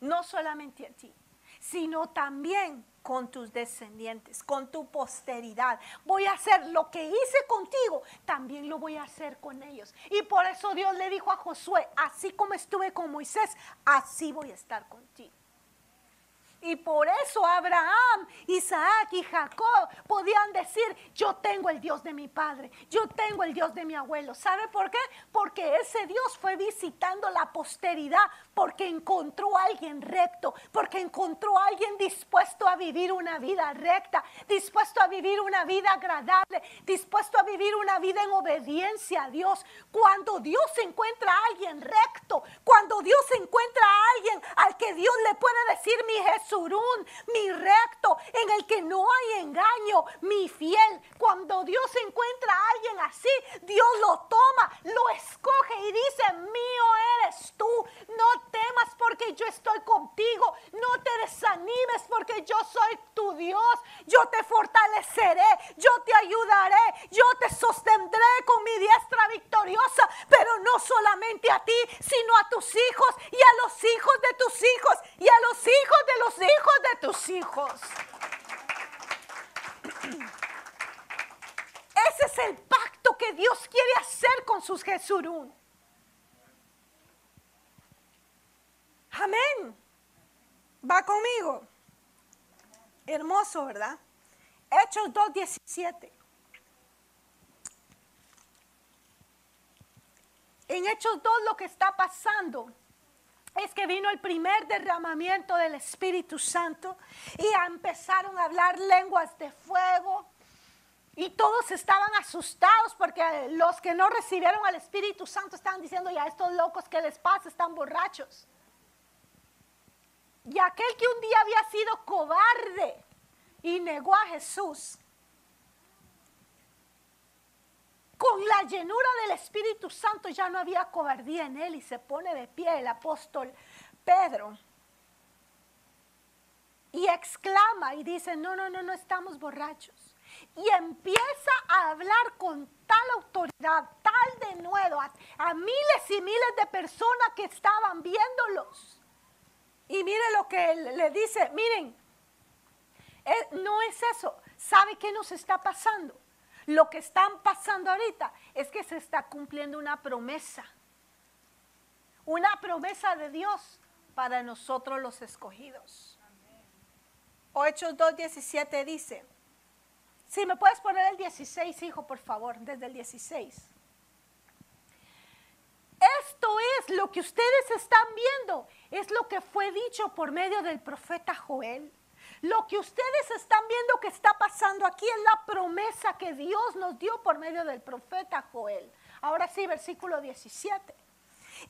No solamente a ti, sino también con tus descendientes, con tu posteridad. Voy a hacer lo que hice contigo, también lo voy a hacer con ellos. Y por eso Dios le dijo a Josué, así como estuve con Moisés, así voy a estar contigo. Y por eso Abraham, Isaac y Jacob podían decir, yo tengo el Dios de mi padre, yo tengo el Dios de mi abuelo. ¿Sabe por qué? Porque ese Dios fue visitando la posteridad, porque encontró a alguien recto, porque encontró a alguien dispuesto a vivir una vida recta, dispuesto a vivir una vida agradable, dispuesto a vivir una vida en obediencia a Dios. Cuando Dios encuentra a alguien recto, cuando Dios encuentra a alguien al que Dios le puede decir mi Jesús, surún, mi recto, en el que no hay engaño, mi fiel. Cuando Dios encuentra a alguien así, Dios lo toma, lo escoge y dice, mío eres tú. No porque yo estoy contigo. No te desanimes porque yo soy tu Dios. Yo te fortaleceré, yo te ayudaré, yo te sostendré con mi diestra victoriosa, pero no solamente a ti, sino a tus hijos y a los hijos de tus hijos y a los hijos de los hijos de tus hijos. Ese es el pacto que Dios quiere hacer con sus Jesurún. Amén. Va conmigo. Hermoso, ¿verdad? Hechos 2.17. En Hechos 2 lo que está pasando es que vino el primer derramamiento del Espíritu Santo y empezaron a hablar lenguas de fuego. Y todos estaban asustados porque los que no recibieron al Espíritu Santo estaban diciendo, ya estos locos que les pasa están borrachos. Y aquel que un día había sido cobarde y negó a Jesús, con la llenura del Espíritu Santo ya no había cobardía en él y se pone de pie el apóstol Pedro y exclama y dice, no, no, no, no estamos borrachos. Y empieza a hablar con tal autoridad, tal de nuevo, a, miles y miles de personas que estaban viéndolos. Y mire lo que él le dice, miren, eh, no es eso, ¿sabe qué nos está pasando? Lo que están pasando ahorita es que se está cumpliendo una promesa. Una promesa de Dios para nosotros los escogidos. O Hechos 2.17 dice, si me puedes poner el 16, hijo, por favor, desde el 16. Esto es lo que ustedes están viendo, es lo que fue dicho por medio del profeta Joel. Lo que ustedes están viendo que está pasando aquí es la promesa que Dios nos dio por medio del profeta Joel. Ahora sí, versículo 17.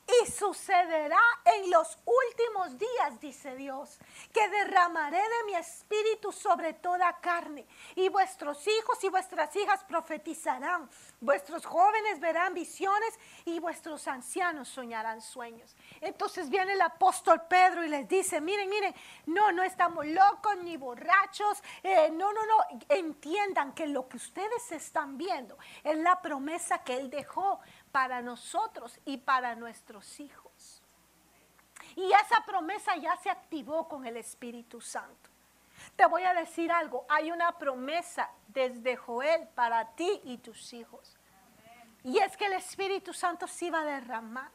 Y sucederá en los últimos días, dice Dios, que derramaré de mi espíritu sobre toda carne. Y vuestros hijos y vuestras hijas profetizarán. Vuestros jóvenes verán visiones y vuestros ancianos soñarán sueños. Entonces viene el apóstol Pedro y les dice, miren, miren, no, no estamos locos ni borrachos. Eh, no, no, no. Entiendan que lo que ustedes están viendo es la promesa que Él dejó para nosotros y para nuestros hijos. Y esa promesa ya se activó con el Espíritu Santo. Te voy a decir algo, hay una promesa desde Joel para ti y tus hijos. Y es que el Espíritu Santo se iba a derramar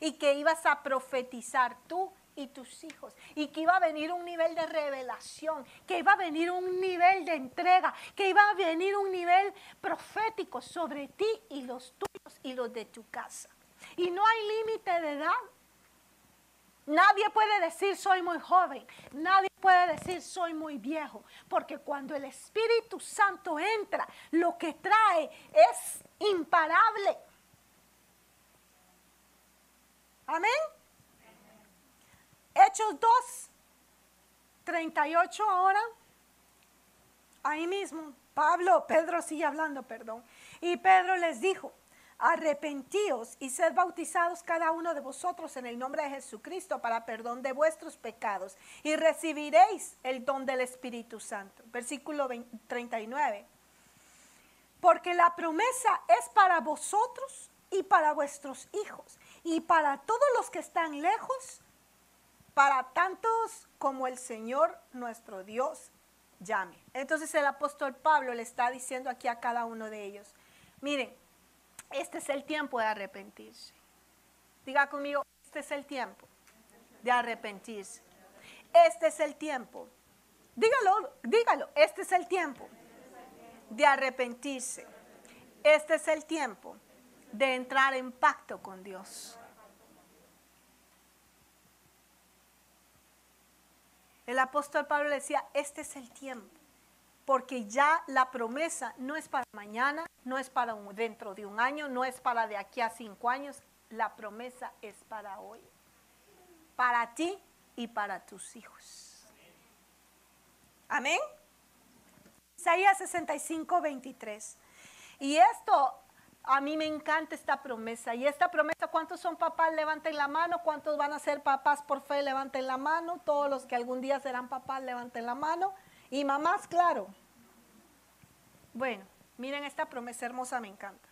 y que ibas a profetizar tú y tus hijos. Y que iba a venir un nivel de revelación, que iba a venir un nivel de entrega, que iba a venir un nivel profético sobre ti y los tuyos y los de tu casa. Y no hay límite de edad. Nadie puede decir soy muy joven, nadie puede decir soy muy viejo, porque cuando el Espíritu Santo entra, lo que trae es imparable. Amén. Hechos 2, 38 ahora. Ahí mismo, Pablo, Pedro sigue hablando, perdón. Y Pedro les dijo, arrepentíos y sed bautizados cada uno de vosotros en el nombre de Jesucristo para perdón de vuestros pecados y recibiréis el don del Espíritu Santo. Versículo 39. Porque la promesa es para vosotros y para vuestros hijos y para todos los que están lejos, para tantos como el Señor nuestro Dios llame. Entonces el apóstol Pablo le está diciendo aquí a cada uno de ellos, miren, este es el tiempo de arrepentirse. Diga conmigo, este es el tiempo de arrepentirse. Este es el tiempo. Dígalo, dígalo, este es el tiempo de arrepentirse. Este es el tiempo de entrar en pacto con Dios. El apóstol Pablo decía, este es el tiempo, porque ya la promesa no es para mañana, no es para dentro de un año, no es para de aquí a cinco años, la promesa es para hoy, para ti y para tus hijos. Amén. Isaías 65, 23. Y esto, a mí me encanta esta promesa. Y esta promesa, ¿cuántos son papás? Levanten la mano. ¿Cuántos van a ser papás por fe? Levanten la mano. Todos los que algún día serán papás, levanten la mano. Y mamás, claro. Bueno, miren esta promesa hermosa, me encanta.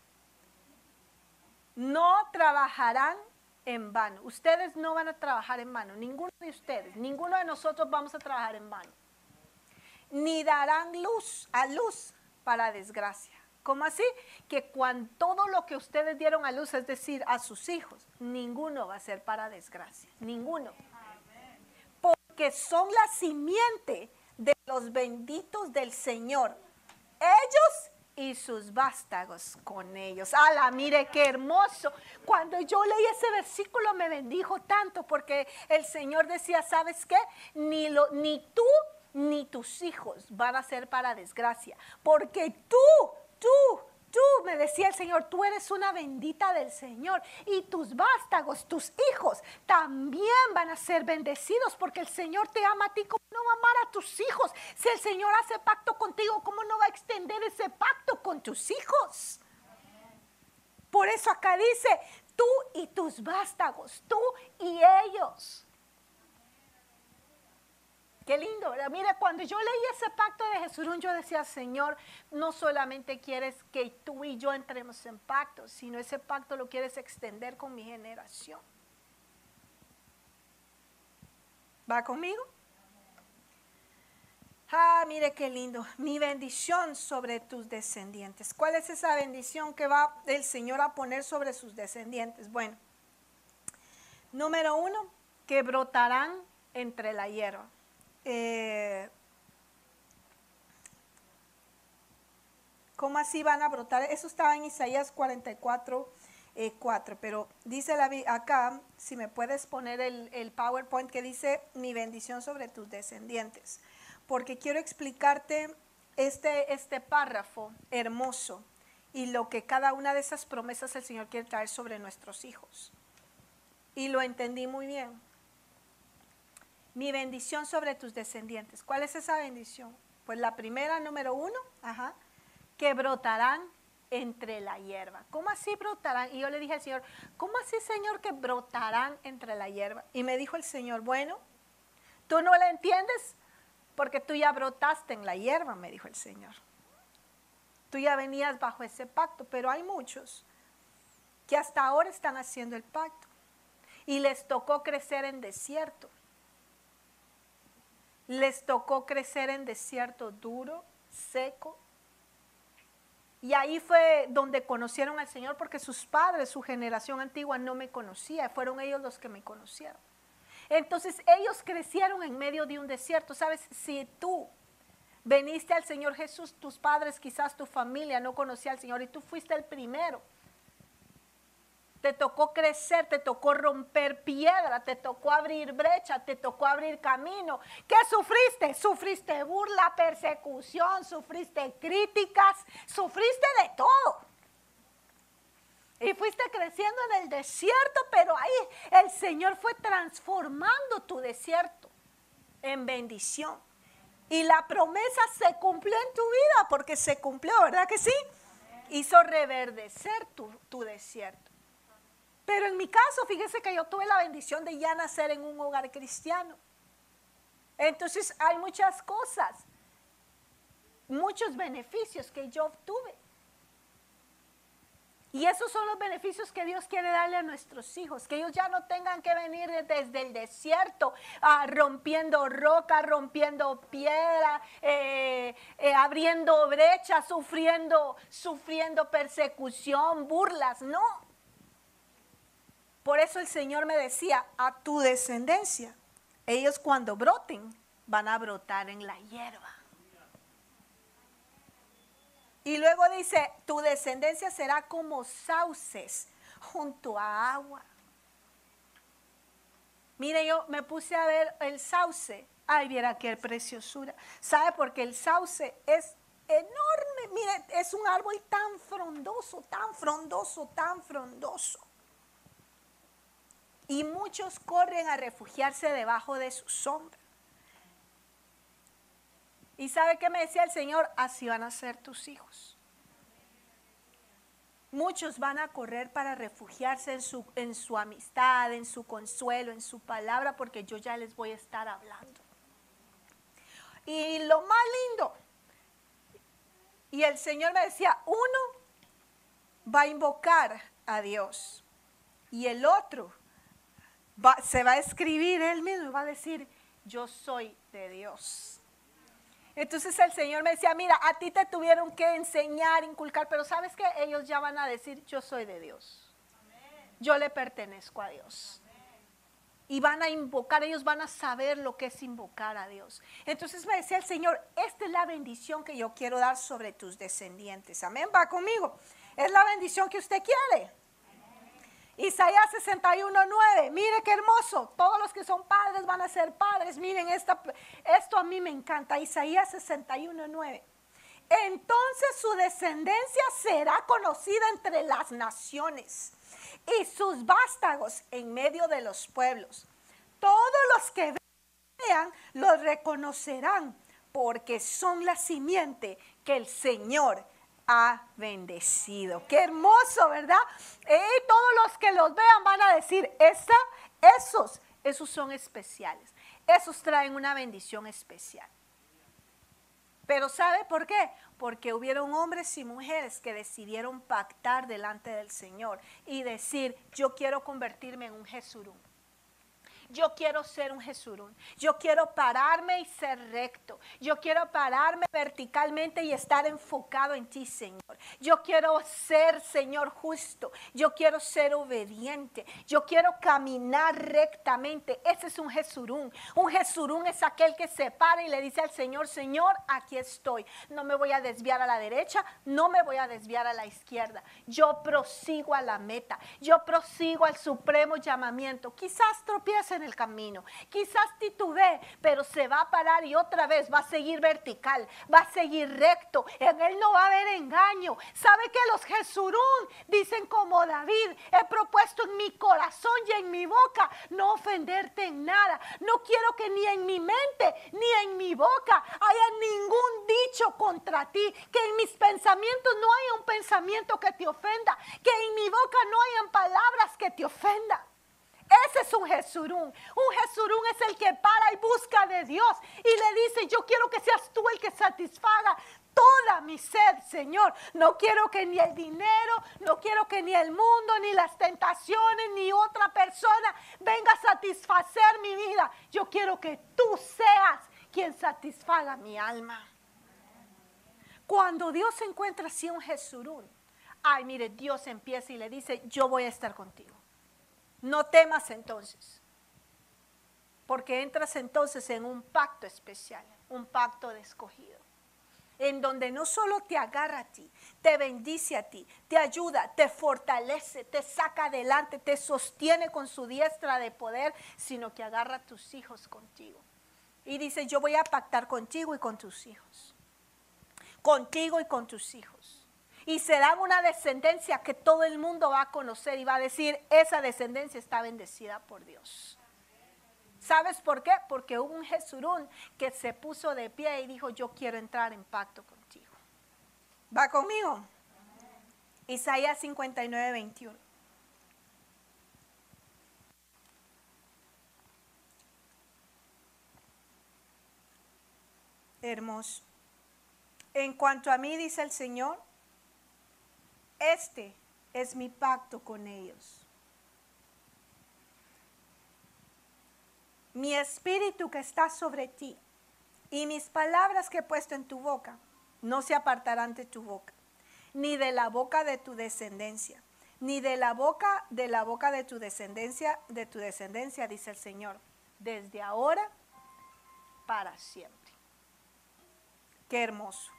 No trabajarán en vano. Ustedes no van a trabajar en vano. Ninguno de ustedes, ninguno de nosotros vamos a trabajar en vano ni darán luz a luz para desgracia. ¿Cómo así? Que cuando todo lo que ustedes dieron a luz, es decir, a sus hijos, ninguno va a ser para desgracia, ninguno. Porque son la simiente de los benditos del Señor. Ellos y sus vástagos con ellos. ¡Hala! Mire qué hermoso. Cuando yo leí ese versículo me bendijo tanto porque el Señor decía, ¿sabes qué? Ni, lo, ni tú ni tus hijos van a ser para desgracia, porque tú, tú, tú, me decía el Señor, tú eres una bendita del Señor y tus vástagos, tus hijos, también van a ser bendecidos porque el Señor te ama a ti. ¿Cómo no va a amar a tus hijos? Si el Señor hace pacto contigo, ¿cómo no va a extender ese pacto con tus hijos? Por eso acá dice, tú y tus vástagos, tú y ellos. Qué lindo, ¿verdad? Mira, cuando yo leí ese pacto de Jesús, yo decía, Señor, no solamente quieres que tú y yo entremos en pacto, sino ese pacto lo quieres extender con mi generación. ¿Va conmigo? Ah, mire qué lindo. Mi bendición sobre tus descendientes. ¿Cuál es esa bendición que va el Señor a poner sobre sus descendientes? Bueno, número uno, que brotarán entre la hierba. Eh, ¿Cómo así van a brotar? Eso estaba en Isaías 44, 4, eh, pero dice la, acá, si me puedes poner el, el PowerPoint que dice mi bendición sobre tus descendientes, porque quiero explicarte este, este párrafo hermoso y lo que cada una de esas promesas el Señor quiere traer sobre nuestros hijos. Y lo entendí muy bien mi bendición sobre tus descendientes. ¿Cuál es esa bendición? Pues la primera, número uno, que brotarán entre la hierba. ¿Cómo así brotarán? Y yo le dije al Señor, ¿cómo así, Señor, que brotarán entre la hierba? Y me dijo el Señor, bueno, tú no la entiendes porque tú ya brotaste en la hierba, me dijo el Señor. Tú ya venías bajo ese pacto, pero hay muchos que hasta ahora están haciendo el pacto. Y les tocó crecer en desierto. Les tocó crecer en desierto duro, seco. Y ahí fue donde conocieron al Señor porque sus padres, su generación antigua no me conocía, fueron ellos los que me conocieron. Entonces ellos crecieron en medio de un desierto. Sabes, si tú veniste al Señor Jesús, tus padres, quizás tu familia no conocía al Señor y tú fuiste el primero te tocó crecer, te tocó romper piedra, te tocó abrir brecha, te tocó abrir camino. ¿Qué sufriste? Sufriste burla, persecución, sufriste críticas, sufriste de todo. Y fuiste creciendo en el desierto, pero ahí el Señor fue transformando tu desierto en bendición. Y la promesa se cumplió en tu vida, porque se cumplió, ¿verdad que sí? Hizo reverdecer tu, tu desierto. Pero en mi caso, fíjese que yo tuve la bendición de ya nacer en un hogar cristiano. Entonces hay muchas cosas, muchos beneficios que yo obtuve. Y esos son los beneficios que Dios quiere darle a nuestros hijos, que ellos ya no tengan que venir desde el desierto ah, rompiendo roca, rompiendo piedra, eh, eh, abriendo brechas, sufriendo, sufriendo persecución, burlas, no. Por eso el Señor me decía, a tu descendencia, ellos cuando broten van a brotar en la hierba. Y luego dice, tu descendencia será como sauces junto a agua. Mire, yo me puse a ver el sauce. Ay, viera qué preciosura. ¿Sabe? Porque el sauce es enorme. Mire, es un árbol tan frondoso, tan frondoso, tan frondoso. Y muchos corren a refugiarse debajo de su sombra. ¿Y sabe qué me decía el Señor? Así van a ser tus hijos. Muchos van a correr para refugiarse en su, en su amistad, en su consuelo, en su palabra, porque yo ya les voy a estar hablando. Y lo más lindo, y el Señor me decía, uno va a invocar a Dios y el otro se va a escribir él mismo y va a decir, yo soy de Dios. Entonces el Señor me decía, mira, a ti te tuvieron que enseñar, inculcar, pero sabes que ellos ya van a decir, yo soy de Dios. Yo le pertenezco a Dios. Y van a invocar, ellos van a saber lo que es invocar a Dios. Entonces me decía el Señor, esta es la bendición que yo quiero dar sobre tus descendientes. Amén, va conmigo. Es la bendición que usted quiere. Isaías 61.9, mire qué hermoso, todos los que son padres van a ser padres, miren, esta, esto a mí me encanta, Isaías 61.9. Entonces su descendencia será conocida entre las naciones y sus vástagos en medio de los pueblos. Todos los que vean los reconocerán porque son la simiente que el Señor ha bendecido. Qué hermoso, ¿verdad? Y todos los que los vean van a decir, esa, esos, esos son especiales. Esos traen una bendición especial. Pero ¿sabe por qué? Porque hubieron hombres y mujeres que decidieron pactar delante del Señor y decir, yo quiero convertirme en un Jesurún. Yo quiero ser un Jesurún. Yo quiero pararme y ser recto. Yo quiero pararme verticalmente y estar enfocado en ti, Señor. Yo quiero ser, Señor, justo. Yo quiero ser obediente. Yo quiero caminar rectamente. Ese es un Jesurún. Un Jesurún es aquel que se para y le dice al Señor, Señor, aquí estoy. No me voy a desviar a la derecha, no me voy a desviar a la izquierda. Yo prosigo a la meta. Yo prosigo al supremo llamamiento. Quizás tropiece en el camino. Quizás titubee, pero se va a parar y otra vez va a seguir vertical, va a seguir recto. En él no va a haber engaño. ¿Sabe que los Jesurún dicen como David, he propuesto en mi corazón y en mi boca no ofenderte en nada. No quiero que ni en mi mente ni en mi boca haya ningún dicho contra ti, que en mis pensamientos no haya un pensamiento que te ofenda, que en mi boca no hayan palabras que te ofendan. Ese es un Jesurún? Un Jesurún es el que para y busca de Dios y le dice, yo quiero que seas tú el que satisfaga toda mi sed, Señor. No quiero que ni el dinero, no quiero que ni el mundo, ni las tentaciones, ni otra persona venga a satisfacer mi vida. Yo quiero que tú seas quien satisfaga mi alma. Cuando Dios encuentra así un Jesurún, ay, mire, Dios empieza y le dice, yo voy a estar contigo. No temas entonces, porque entras entonces en un pacto especial, un pacto de escogido, en donde no solo te agarra a ti, te bendice a ti, te ayuda, te fortalece, te saca adelante, te sostiene con su diestra de poder, sino que agarra a tus hijos contigo. Y dice, yo voy a pactar contigo y con tus hijos contigo y con tus hijos. Y serán una descendencia que todo el mundo va a conocer y va a decir, esa descendencia está bendecida por Dios. ¿Sabes por qué? Porque hubo un Jesurún que se puso de pie y dijo, yo quiero entrar en pacto contigo. ¿Va conmigo? Isaías 59, 21. Hermoso. En cuanto a mí, dice el Señor, este es mi pacto con ellos. Mi espíritu que está sobre ti y mis palabras que he puesto en tu boca no se apartarán de tu boca, ni de la boca de tu descendencia, ni de la boca de la boca de tu descendencia, de tu descendencia, dice el Señor, desde ahora para siempre. Qué hermoso.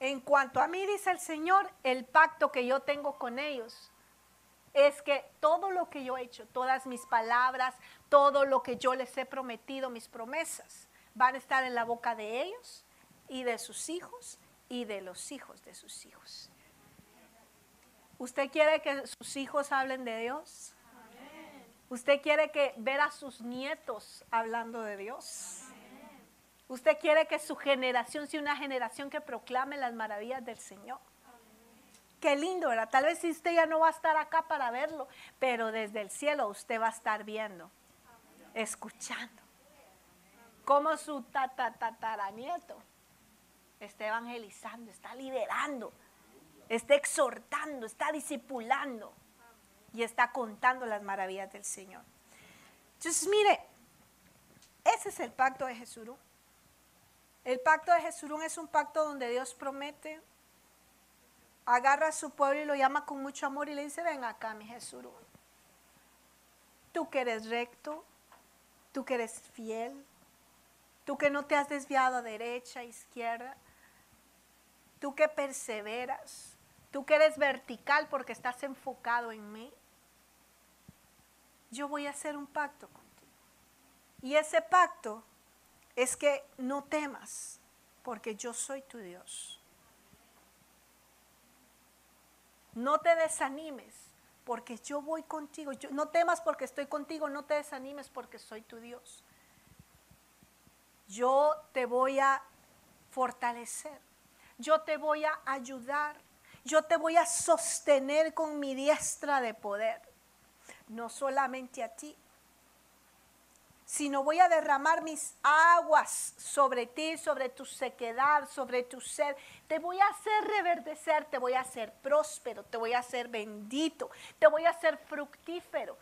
En cuanto a mí, dice el Señor, el pacto que yo tengo con ellos es que todo lo que yo he hecho, todas mis palabras, todo lo que yo les he prometido, mis promesas, van a estar en la boca de ellos y de sus hijos y de los hijos de sus hijos. ¿Usted quiere que sus hijos hablen de Dios? ¿Usted quiere que ver a sus nietos hablando de Dios? Usted quiere que su generación sea una generación que proclame las maravillas del Señor. Qué lindo, ¿verdad? Tal vez usted ya no va a estar acá para verlo, pero desde el cielo usted va a estar viendo, escuchando, cómo su tataranieto está evangelizando, está liderando, está exhortando, está discipulando y está contando las maravillas del Señor. Entonces, mire, ese es el pacto de Jesús. El pacto de Jesurún es un pacto donde Dios promete, agarra a su pueblo y lo llama con mucho amor y le dice, ven acá, mi Jesurún. Tú que eres recto, tú que eres fiel, tú que no te has desviado a derecha, a izquierda, tú que perseveras, tú que eres vertical porque estás enfocado en mí, yo voy a hacer un pacto contigo. Y ese pacto es que no temas, porque yo soy tu Dios. No te desanimes, porque yo voy contigo. no temas porque estoy contigo, no te desanimes porque soy tu Dios. Yo te voy a fortalecer, yo te voy a ayudar, yo te voy a sostener con mi diestra de poder. No solamente a ti, sino voy a derramar mis aguas sobre ti, sobre tu sequedad, sobre tu sed. Te voy a hacer reverdecer, te voy a hacer próspero, te voy a hacer bendito, te voy a hacer fructífero.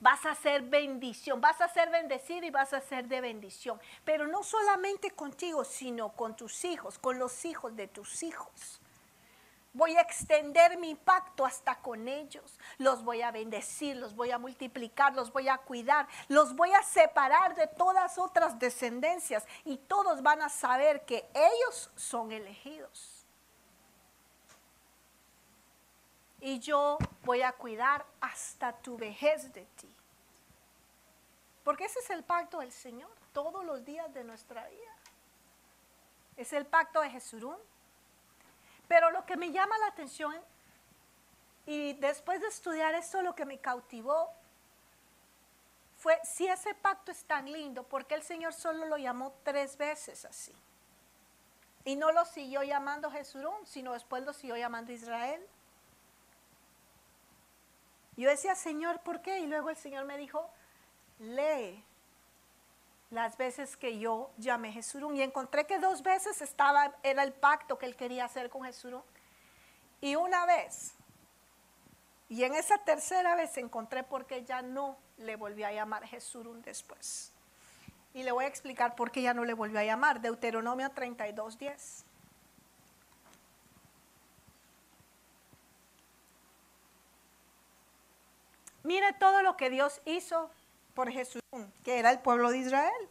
Vas a ser bendición, vas a ser bendecido y vas a ser de bendición. Pero no solamente contigo, sino con tus hijos, con los hijos de tus hijos. Voy a extender mi pacto hasta con ellos. Los voy a bendecir, los voy a multiplicar, los voy a cuidar, los voy a separar de todas otras descendencias y todos van a saber que ellos son elegidos. Y yo voy a cuidar hasta tu vejez de ti. Porque ese es el pacto del Señor todos los días de nuestra vida. Es el pacto de Jesurún pero lo que me llama la atención, y después de estudiar esto, lo que me cautivó fue si ese pacto es tan lindo, porque el Señor solo lo llamó tres veces así? Y no lo siguió llamando Jesurún, sino después lo siguió llamando Israel. Yo decía, Señor, ¿por qué? Y luego el Señor me dijo, lee las veces que yo llamé Jesurún. Y encontré que dos veces estaba, era el pacto que él quería hacer con Jesurún. Y una vez, y en esa tercera vez encontré por qué ya no le volvió a llamar Jesurún después. Y le voy a explicar por qué ya no le volvió a llamar. Deuteronomio 32, 10. Mire todo lo que Dios hizo por Jesús, que era el pueblo de Israel.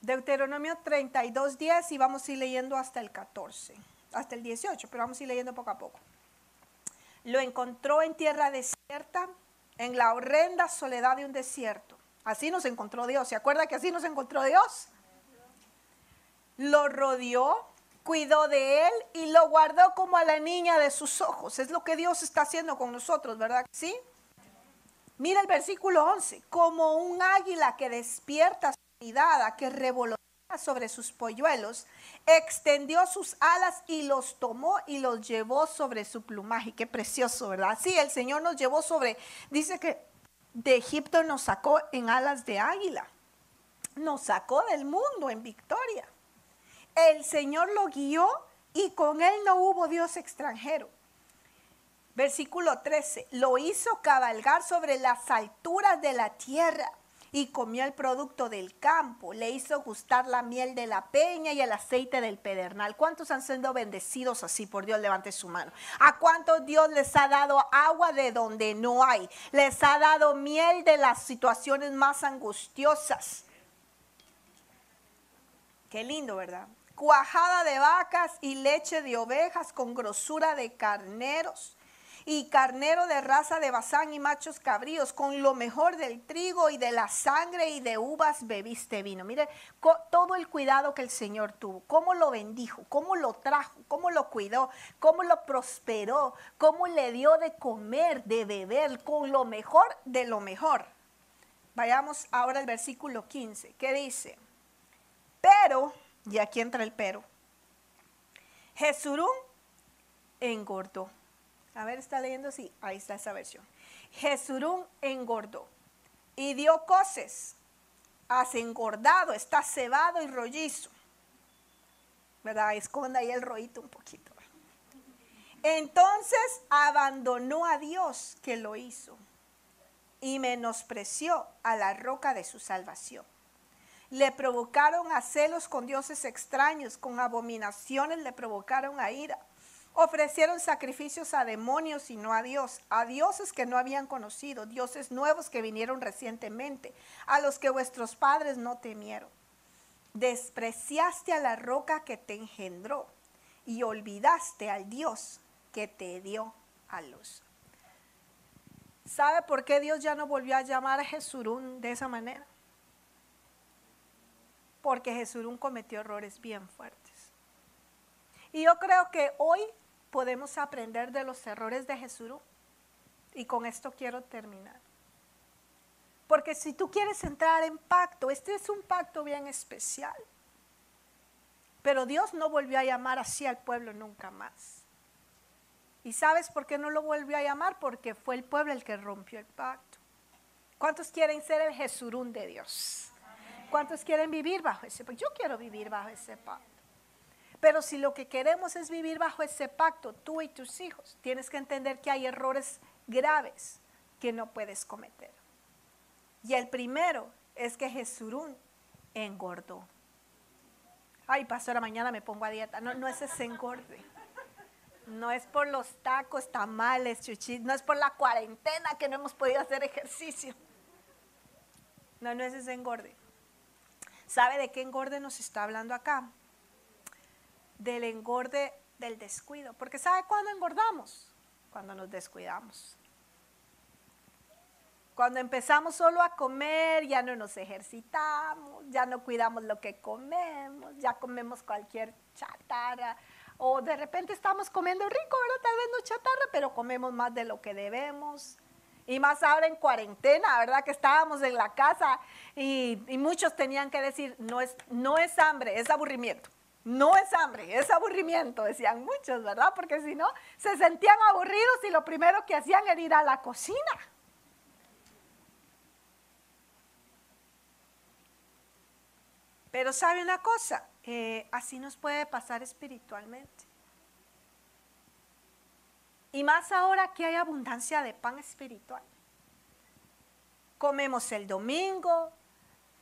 Deuteronomio 32, 10 y vamos a ir leyendo hasta el 14, hasta el 18, pero vamos a ir leyendo poco a poco. Lo encontró en tierra desierta, en la horrenda soledad de un desierto. Así nos encontró Dios. ¿Se acuerda que así nos encontró Dios? Lo rodeó cuidó de él y lo guardó como a la niña de sus ojos. Es lo que Dios está haciendo con nosotros, ¿verdad? ¿Sí? Mira el versículo 11, como un águila que despierta su mirada, que revolotea sobre sus polluelos, extendió sus alas y los tomó y los llevó sobre su plumaje. Qué precioso, ¿verdad? Sí, el Señor nos llevó sobre, dice que de Egipto nos sacó en alas de águila, nos sacó del mundo en victoria el Señor lo guió y con él no hubo Dios extranjero. Versículo 13, lo hizo cabalgar sobre las alturas de la tierra y comió el producto del campo. Le hizo gustar la miel de la peña y el aceite del pedernal. ¿Cuántos han sido bendecidos así por Dios? Levante su mano. ¿A cuántos Dios les ha dado agua de donde no hay? Les ha dado miel de las situaciones más angustiosas. Qué lindo, ¿verdad? Cuajada de vacas y leche de ovejas con grosura de carneros y carnero de raza de bazán y machos cabríos, con lo mejor del trigo y de la sangre y de uvas bebiste vino. Mire todo el cuidado que el Señor tuvo, cómo lo bendijo, cómo lo trajo, cómo lo cuidó, cómo lo prosperó, cómo le dio de comer, de beber, con lo mejor de lo mejor. Vayamos ahora al versículo 15, que dice, pero y aquí entra el pero. Jesurún engordó. A ver, está leyendo así. Ahí está esa versión. Jesurún engordó y dio coces. Has engordado, está cebado y rollizo. ¿Verdad? Esconda ahí el rollito un poquito. Entonces abandonó a Dios que lo hizo y menospreció a la roca de su salvación le provocaron a celos con dioses extraños, con abominaciones le provocaron a ira. Ofrecieron sacrificios a demonios y no a Dios, a dioses que no habían conocido, dioses nuevos que vinieron recientemente, a los que vuestros padres no temieron. Despreciaste a la roca que te engendró y olvidaste al Dios que te dio a luz. ¿Sabe por qué Dios ya no volvió a llamar a Jesurún de esa manera? Porque Jesús cometió errores bien fuertes. Y yo creo que hoy podemos aprender de los errores de Jesús. Y con esto quiero terminar. Porque si tú quieres entrar en pacto, este es un pacto bien especial. Pero Dios no volvió a llamar así al pueblo nunca más. ¿Y sabes por qué no lo volvió a llamar? Porque fue el pueblo el que rompió el pacto. ¿Cuántos quieren ser el Jesurún de Dios? ¿Cuántos quieren vivir bajo ese pacto? Yo quiero vivir bajo ese pacto. Pero si lo que queremos es vivir bajo ese pacto, tú y tus hijos, tienes que entender que hay errores graves que no puedes cometer. Y el primero es que Jesurún engordó. Ay, pastora, mañana me pongo a dieta. No, no es ese engorde. No es por los tacos, tamales, chuchis. No es por la cuarentena que no hemos podido hacer ejercicio. No, no es ese engorde. ¿Sabe de qué engorde nos está hablando acá? Del engorde del descuido. Porque ¿sabe cuándo engordamos? Cuando nos descuidamos. Cuando empezamos solo a comer, ya no nos ejercitamos, ya no cuidamos lo que comemos, ya comemos cualquier chatarra. O de repente estamos comiendo rico, ¿verdad? Tal vez no chatarra, pero comemos más de lo que debemos. Y más ahora en cuarentena, ¿verdad? Que estábamos en la casa y, muchos tenían que decir, no es, no es hambre, es aburrimiento. No es hambre, es aburrimiento, decían muchos, ¿verdad? Porque si no, se sentían aburridos y lo primero que hacían era ir a la cocina. Pero sabe una cosa, eh, así nos puede pasar espiritualmente. Y más ahora que hay abundancia de pan espiritual. Comemos el domingo,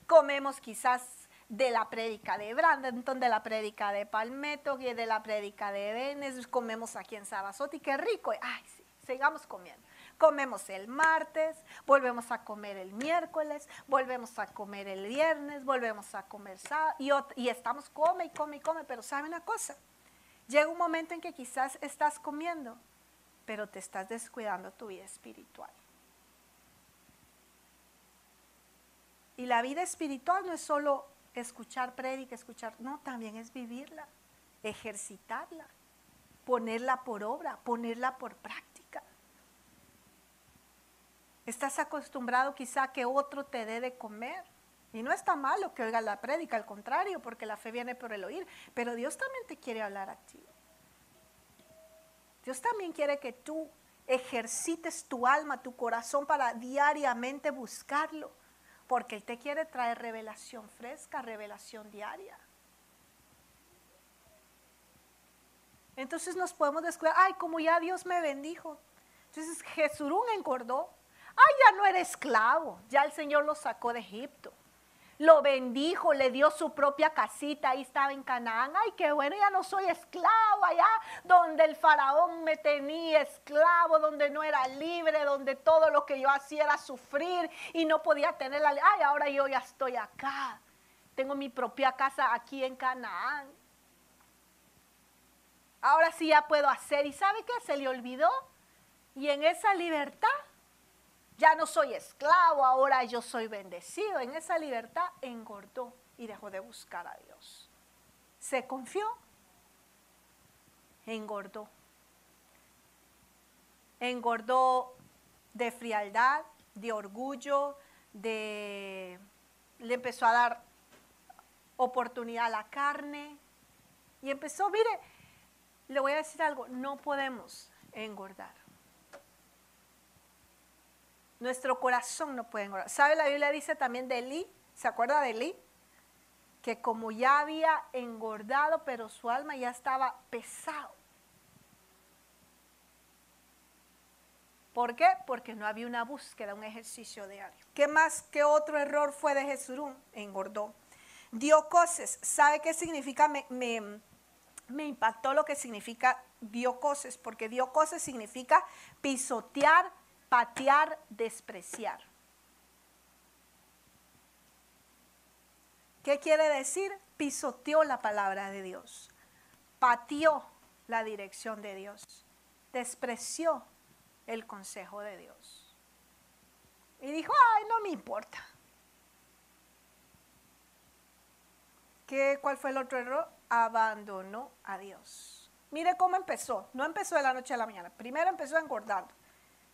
comemos quizás de la prédica de Brandon, de la prédica de Palmetto, y de la prédica de Venes, comemos aquí en Sabasotti, qué rico, ay sí, sigamos comiendo. Comemos el martes, volvemos a comer el miércoles, volvemos a comer el viernes, volvemos a comer y, y estamos come y come y come, pero ¿sabe una cosa? Llega un momento en que quizás estás comiendo, pero te estás descuidando tu vida espiritual. Y la vida espiritual no es solo escuchar prédica, escuchar, no, también es vivirla, ejercitarla, ponerla por obra, ponerla por práctica. Estás acostumbrado quizá que otro te dé de comer. Y no está malo que oiga la prédica, al contrario, porque la fe viene por el oír. Pero Dios también te quiere hablar a ti. Dios también quiere que tú ejercites tu alma, tu corazón para diariamente buscarlo porque Él te quiere traer revelación fresca, revelación diaria. Entonces nos podemos descuidar, ay, como ya Dios me bendijo. Entonces Jesurún engordó. Ay, ya no era esclavo, ya el Señor lo sacó de Egipto lo bendijo, le dio su propia casita, ahí estaba en Canaán. Ay, qué bueno, ya no soy esclavo allá donde el faraón me tenía esclavo, donde no era libre, donde todo lo que yo hacía era sufrir y no podía tener la... Ay, ahora yo ya estoy acá. Tengo mi propia casa aquí en Canaán. Ahora sí ya puedo hacer. ¿Y sabe qué? Se le olvidó. Y en esa libertad ya no soy esclavo, ahora yo soy bendecido. En esa libertad engordó y dejó de buscar a Dios. Se confió, engordó. Engordó de frialdad, de orgullo, de le empezó a dar oportunidad a la carne y empezó, mire, le voy a decir algo, no podemos engordar. Nuestro corazón no puede engordar. ¿Sabe? La Biblia dice también de Elí, ¿se acuerda de Elí? Que como ya había engordado, pero su alma ya estaba pesado. ¿Por qué? Porque no había una búsqueda, un ejercicio diario. ¿Qué más que otro error fue de Jesurún? Engordó. Dio cosas. ¿Sabe qué significa? Me, me, me impactó lo que significa dio cosas, porque dio cosas significa pisotear, patear, despreciar. ¿Qué quiere decir? Pisoteó la palabra de Dios, pateó la dirección de Dios, despreció el consejo de Dios. Y dijo, ay, no me importa. ¿Qué, ¿Cuál fue el otro error? Abandonó a Dios. Mire cómo empezó. No empezó de la noche a la mañana. Primero empezó engordando.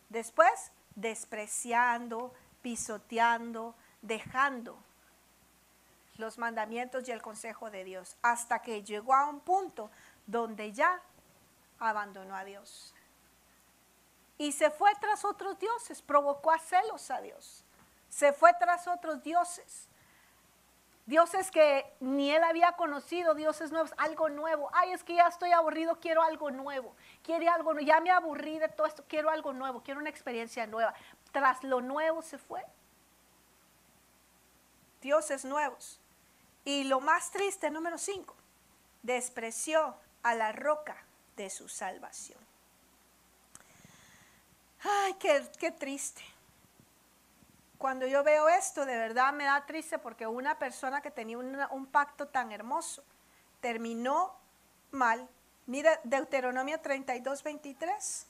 Después, despreciando, pisoteando, dejando los mandamientos y el consejo de Dios, hasta que llegó a un punto donde ya abandonó a Dios. Y se fue tras otros dioses, provocó a celos a Dios. Se fue tras otros dioses. Dioses que ni él había conocido, dioses nuevos, algo nuevo. Ay, es que ya estoy aburrido, quiero algo nuevo. Quiere algo nuevo. Ya me aburrí de todo esto, quiero algo nuevo, quiero una experiencia nueva. Tras lo nuevo se fue. Dioses nuevos. Y lo más triste, número cinco, despreció a la roca de su salvación. Ay, qué, qué triste. Cuando yo veo esto, de verdad me da triste porque una persona que tenía un pacto tan hermoso terminó mal. Mira Deuteronomio 32, 23.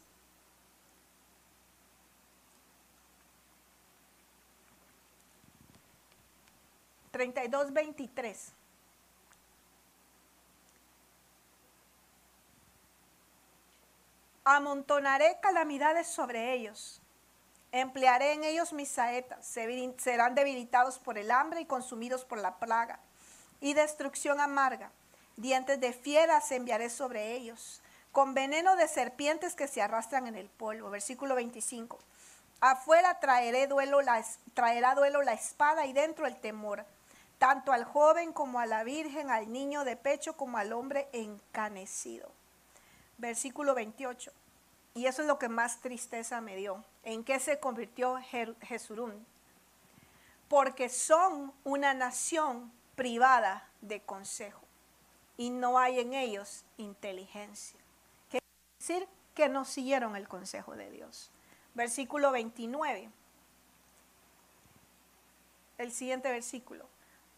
Treinta 23. Amontonaré calamidades sobre ellos Emplearé en ellos mis saetas, serán debilitados por el hambre y consumidos por la plaga y destrucción amarga. dientes de fieras enviaré sobre ellos, con veneno de serpientes que se arrastran en el polvo. Versículo 25. Afuera traeré duelo la, traerá duelo la espada y dentro el temor, tanto al joven como a la virgen, al niño de pecho como al hombre encanecido. Versículo 28. Y eso es lo que más tristeza me dio. ¿En qué se convirtió Jesurún? Porque son una nación privada de consejo y no hay en ellos inteligencia. Quiere decir que no siguieron el consejo de Dios. Versículo 29. El siguiente versículo.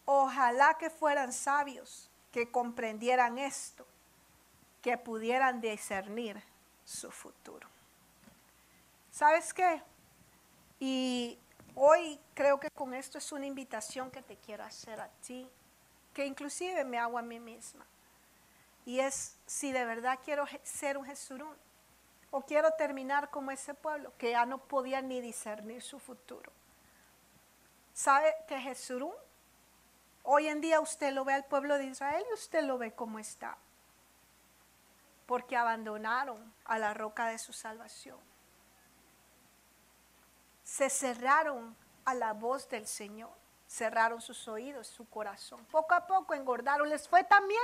Ojalá que fueran sabios, que comprendieran esto, que pudieran discernir su futuro. ¿Sabes qué? Y hoy creo que con esto es una invitación que te quiero hacer a ti, que inclusive me hago a mí misma. Y es si de verdad quiero ser un Jesurún o quiero terminar como ese pueblo que ya no podía ni discernir su futuro. ¿Sabe que Jesurún? Hoy en día usted lo ve al pueblo de Israel y usted lo ve como está. Porque abandonaron a la roca de su salvación. Se cerraron a la voz del Señor. Cerraron sus oídos, su corazón. Poco a poco engordaron. Les fue también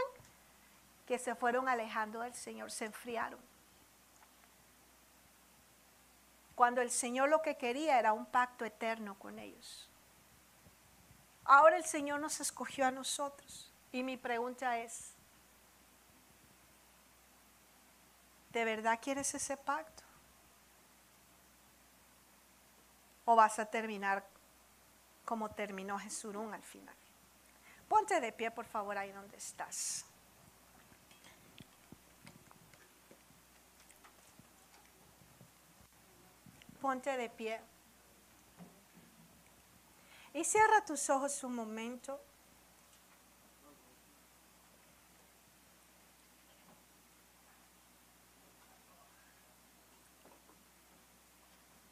que se fueron alejando del Señor, se enfriaron. Cuando el Señor lo que quería era un pacto eterno con ellos. Ahora el Señor nos escogió a nosotros. Y mi pregunta es, ¿de verdad quieres ese pacto? ¿O vas a terminar como terminó Jesurún al final? Ponte de pie, por favor, ahí donde estás. Ponte de pie. Y cierra tus ojos un momento.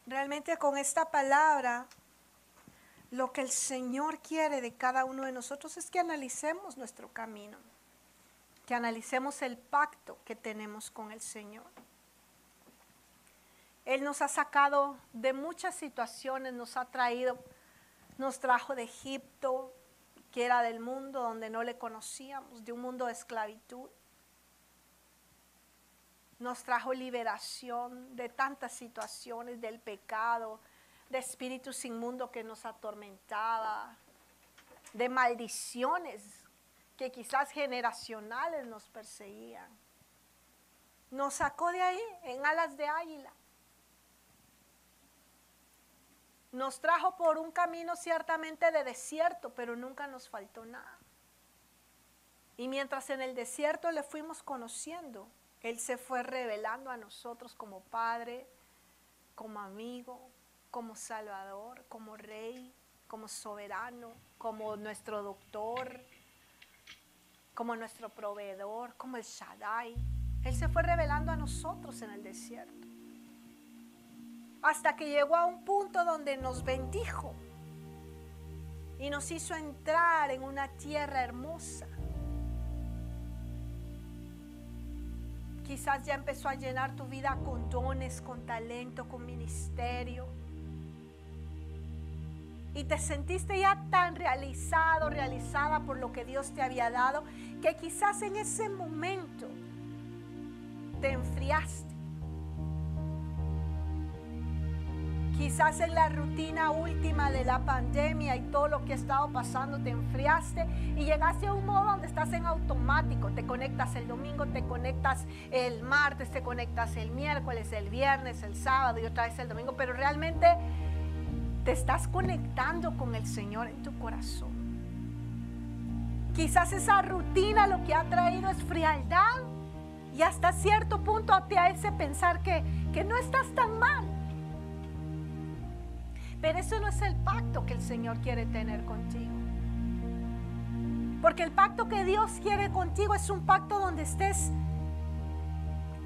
Realmente con esta palabra, lo que el Señor quiere de cada uno de nosotros es que analicemos nuestro camino, que analicemos el pacto que tenemos con el Señor. Él nos ha sacado de muchas situaciones, nos ha traído, nos trajo de Egipto, que era del mundo donde no le conocíamos, de un mundo de esclavitud. Nos trajo liberación de tantas situaciones, del pecado, de espíritus inmundos que nos atormentaba, de maldiciones que quizás generacionales nos perseguían. Nos sacó de ahí en alas de águila Nos trajo por un camino ciertamente de desierto, pero nunca nos faltó nada. Y mientras en el desierto le fuimos conociendo, Él se fue revelando a nosotros como Padre, como amigo, como Salvador, como Rey, como soberano, como nuestro doctor, como nuestro proveedor, como el Shaddai. Él se fue revelando a nosotros en el desierto hasta que llegó a un punto donde nos bendijo y nos hizo entrar en una tierra hermosa. Quizás ya empezó a llenar tu vida con dones, con talento, con ministerio. Y te sentiste ya tan realizado, realizada por lo que Dios te había dado, que quizás en ese momento te enfriaste Quizás en la rutina última de la pandemia y todo lo que ha estado pasando te enfriaste y llegaste a un modo donde estás en automático. Te conectas el domingo, te conectas el martes, te conectas el miércoles, el viernes, el sábado y otra vez el domingo. Pero realmente te estás conectando con el Señor en tu corazón. Quizás esa rutina lo que ha traído es frialdad y hasta cierto punto te hace pensar que, que no estás tan mal. Pero eso no es el pacto que el Señor quiere tener contigo. Porque el pacto que Dios quiere contigo es un pacto donde estés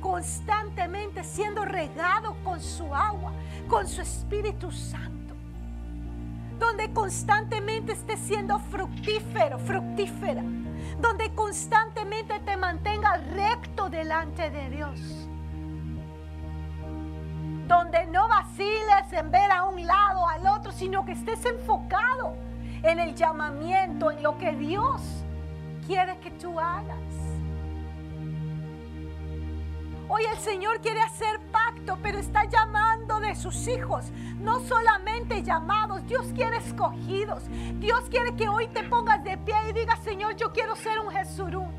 constantemente siendo regado con su agua, con su Espíritu Santo. donde constantemente estés siendo fructífero, fructífera, donde constantemente te mantengas recto delante de Dios, donde no vaciles en ver a un lado, al otro, sino que estés enfocado en el llamamiento, en lo que Dios quiere que tú hagas. Hoy el Señor quiere hacer pacto, pero está llamando de sus hijos. No solamente llamados, Dios quiere escogidos. Dios quiere que hoy te pongas de pie y digas, Señor, yo quiero ser un Jesurún.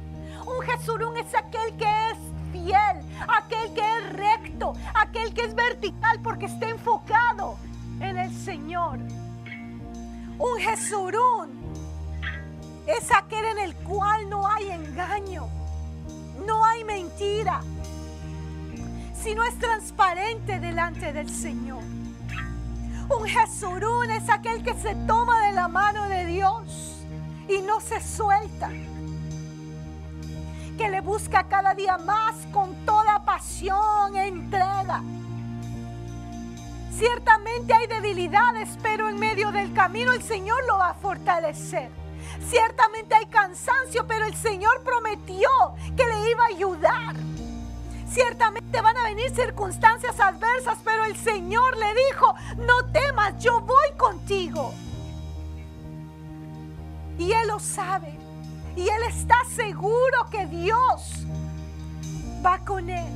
Un Jesurún es aquel que es aquel que es recto, aquel que es vertical porque está enfocado en el Señor. Un Jesurún es aquel en el cual no hay engaño, no hay mentira sino es transparente delante del Señor. Un Jesurún es aquel que se toma de la mano de Dios y no se suelta. Que le busca cada día más con toda pasión e entrega. Ciertamente hay debilidades, pero en medio del camino el Señor lo va a fortalecer. Ciertamente hay cansancio, pero el Señor prometió que le iba a ayudar. Ciertamente van a venir circunstancias adversas, pero el Señor le dijo, no temas, yo voy contigo. Y Él lo sabe. Y Él está seguro que Dios va con Él.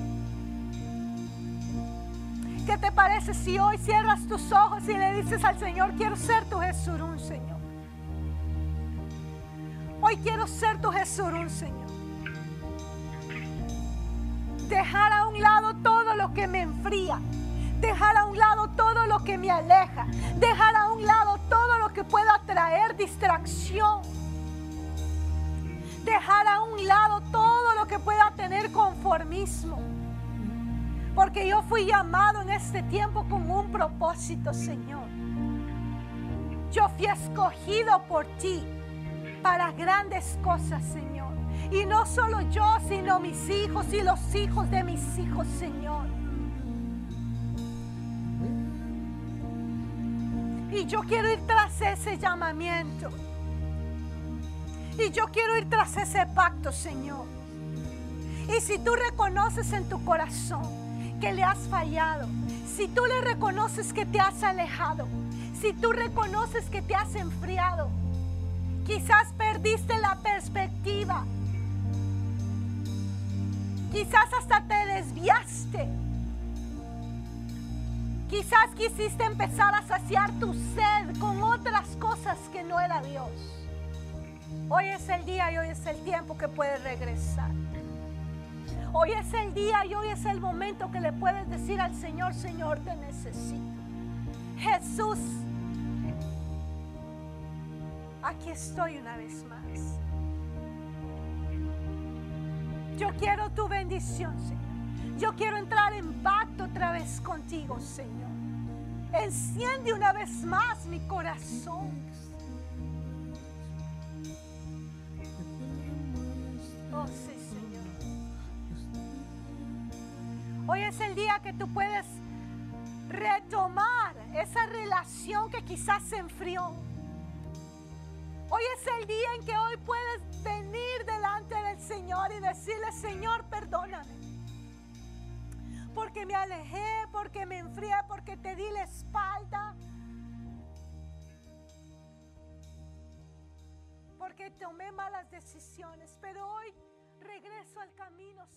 ¿Qué te parece si hoy cierras tus ojos y le dices al Señor, quiero ser tu Jesurún, Señor? Hoy quiero ser tu Jesurún, Señor dejar a un lado todo lo que me enfría, dejar a un lado todo lo que me aleja, dejar a un lado todo lo que pueda traer distracción, dejar a un lado todo lo que pueda tener conformismo. Porque yo fui llamado en este tiempo con un propósito, Señor. Yo fui escogido por ti para grandes cosas, Señor. Y no solo yo, sino mis hijos y los hijos de mis hijos, Señor. Y yo quiero ir tras ese llamamiento. Y yo quiero ir tras ese pacto, Señor. Y si tú reconoces en tu corazón que le has fallado, si tú le reconoces que te has alejado, si tú reconoces que te has enfriado, quizás perdiste la perspectiva Quizás hasta te desviaste. Quizás quisiste empezar a saciar tu sed con otras cosas que no era Dios. Hoy es el día y hoy es el tiempo que puedes regresar. Hoy es el día y hoy es el momento que le puedes decir al Señor, Señor, te necesito. Jesús, aquí estoy una vez más. Yo quiero tu bendición, Señor. Yo quiero entrar en pacto otra vez contigo, Señor. Enciende una vez más mi corazón. Oh, sí, Señor. Hoy es el día que tú puedes retomar esa relación que quizás se enfrió. Hoy es el día en que hoy puedes venir delante del Señor y decirle, Señor, perdóname. Porque me alejé, porque me enfrié, porque te di la espalda. Porque tomé malas decisiones. Pero hoy al camino,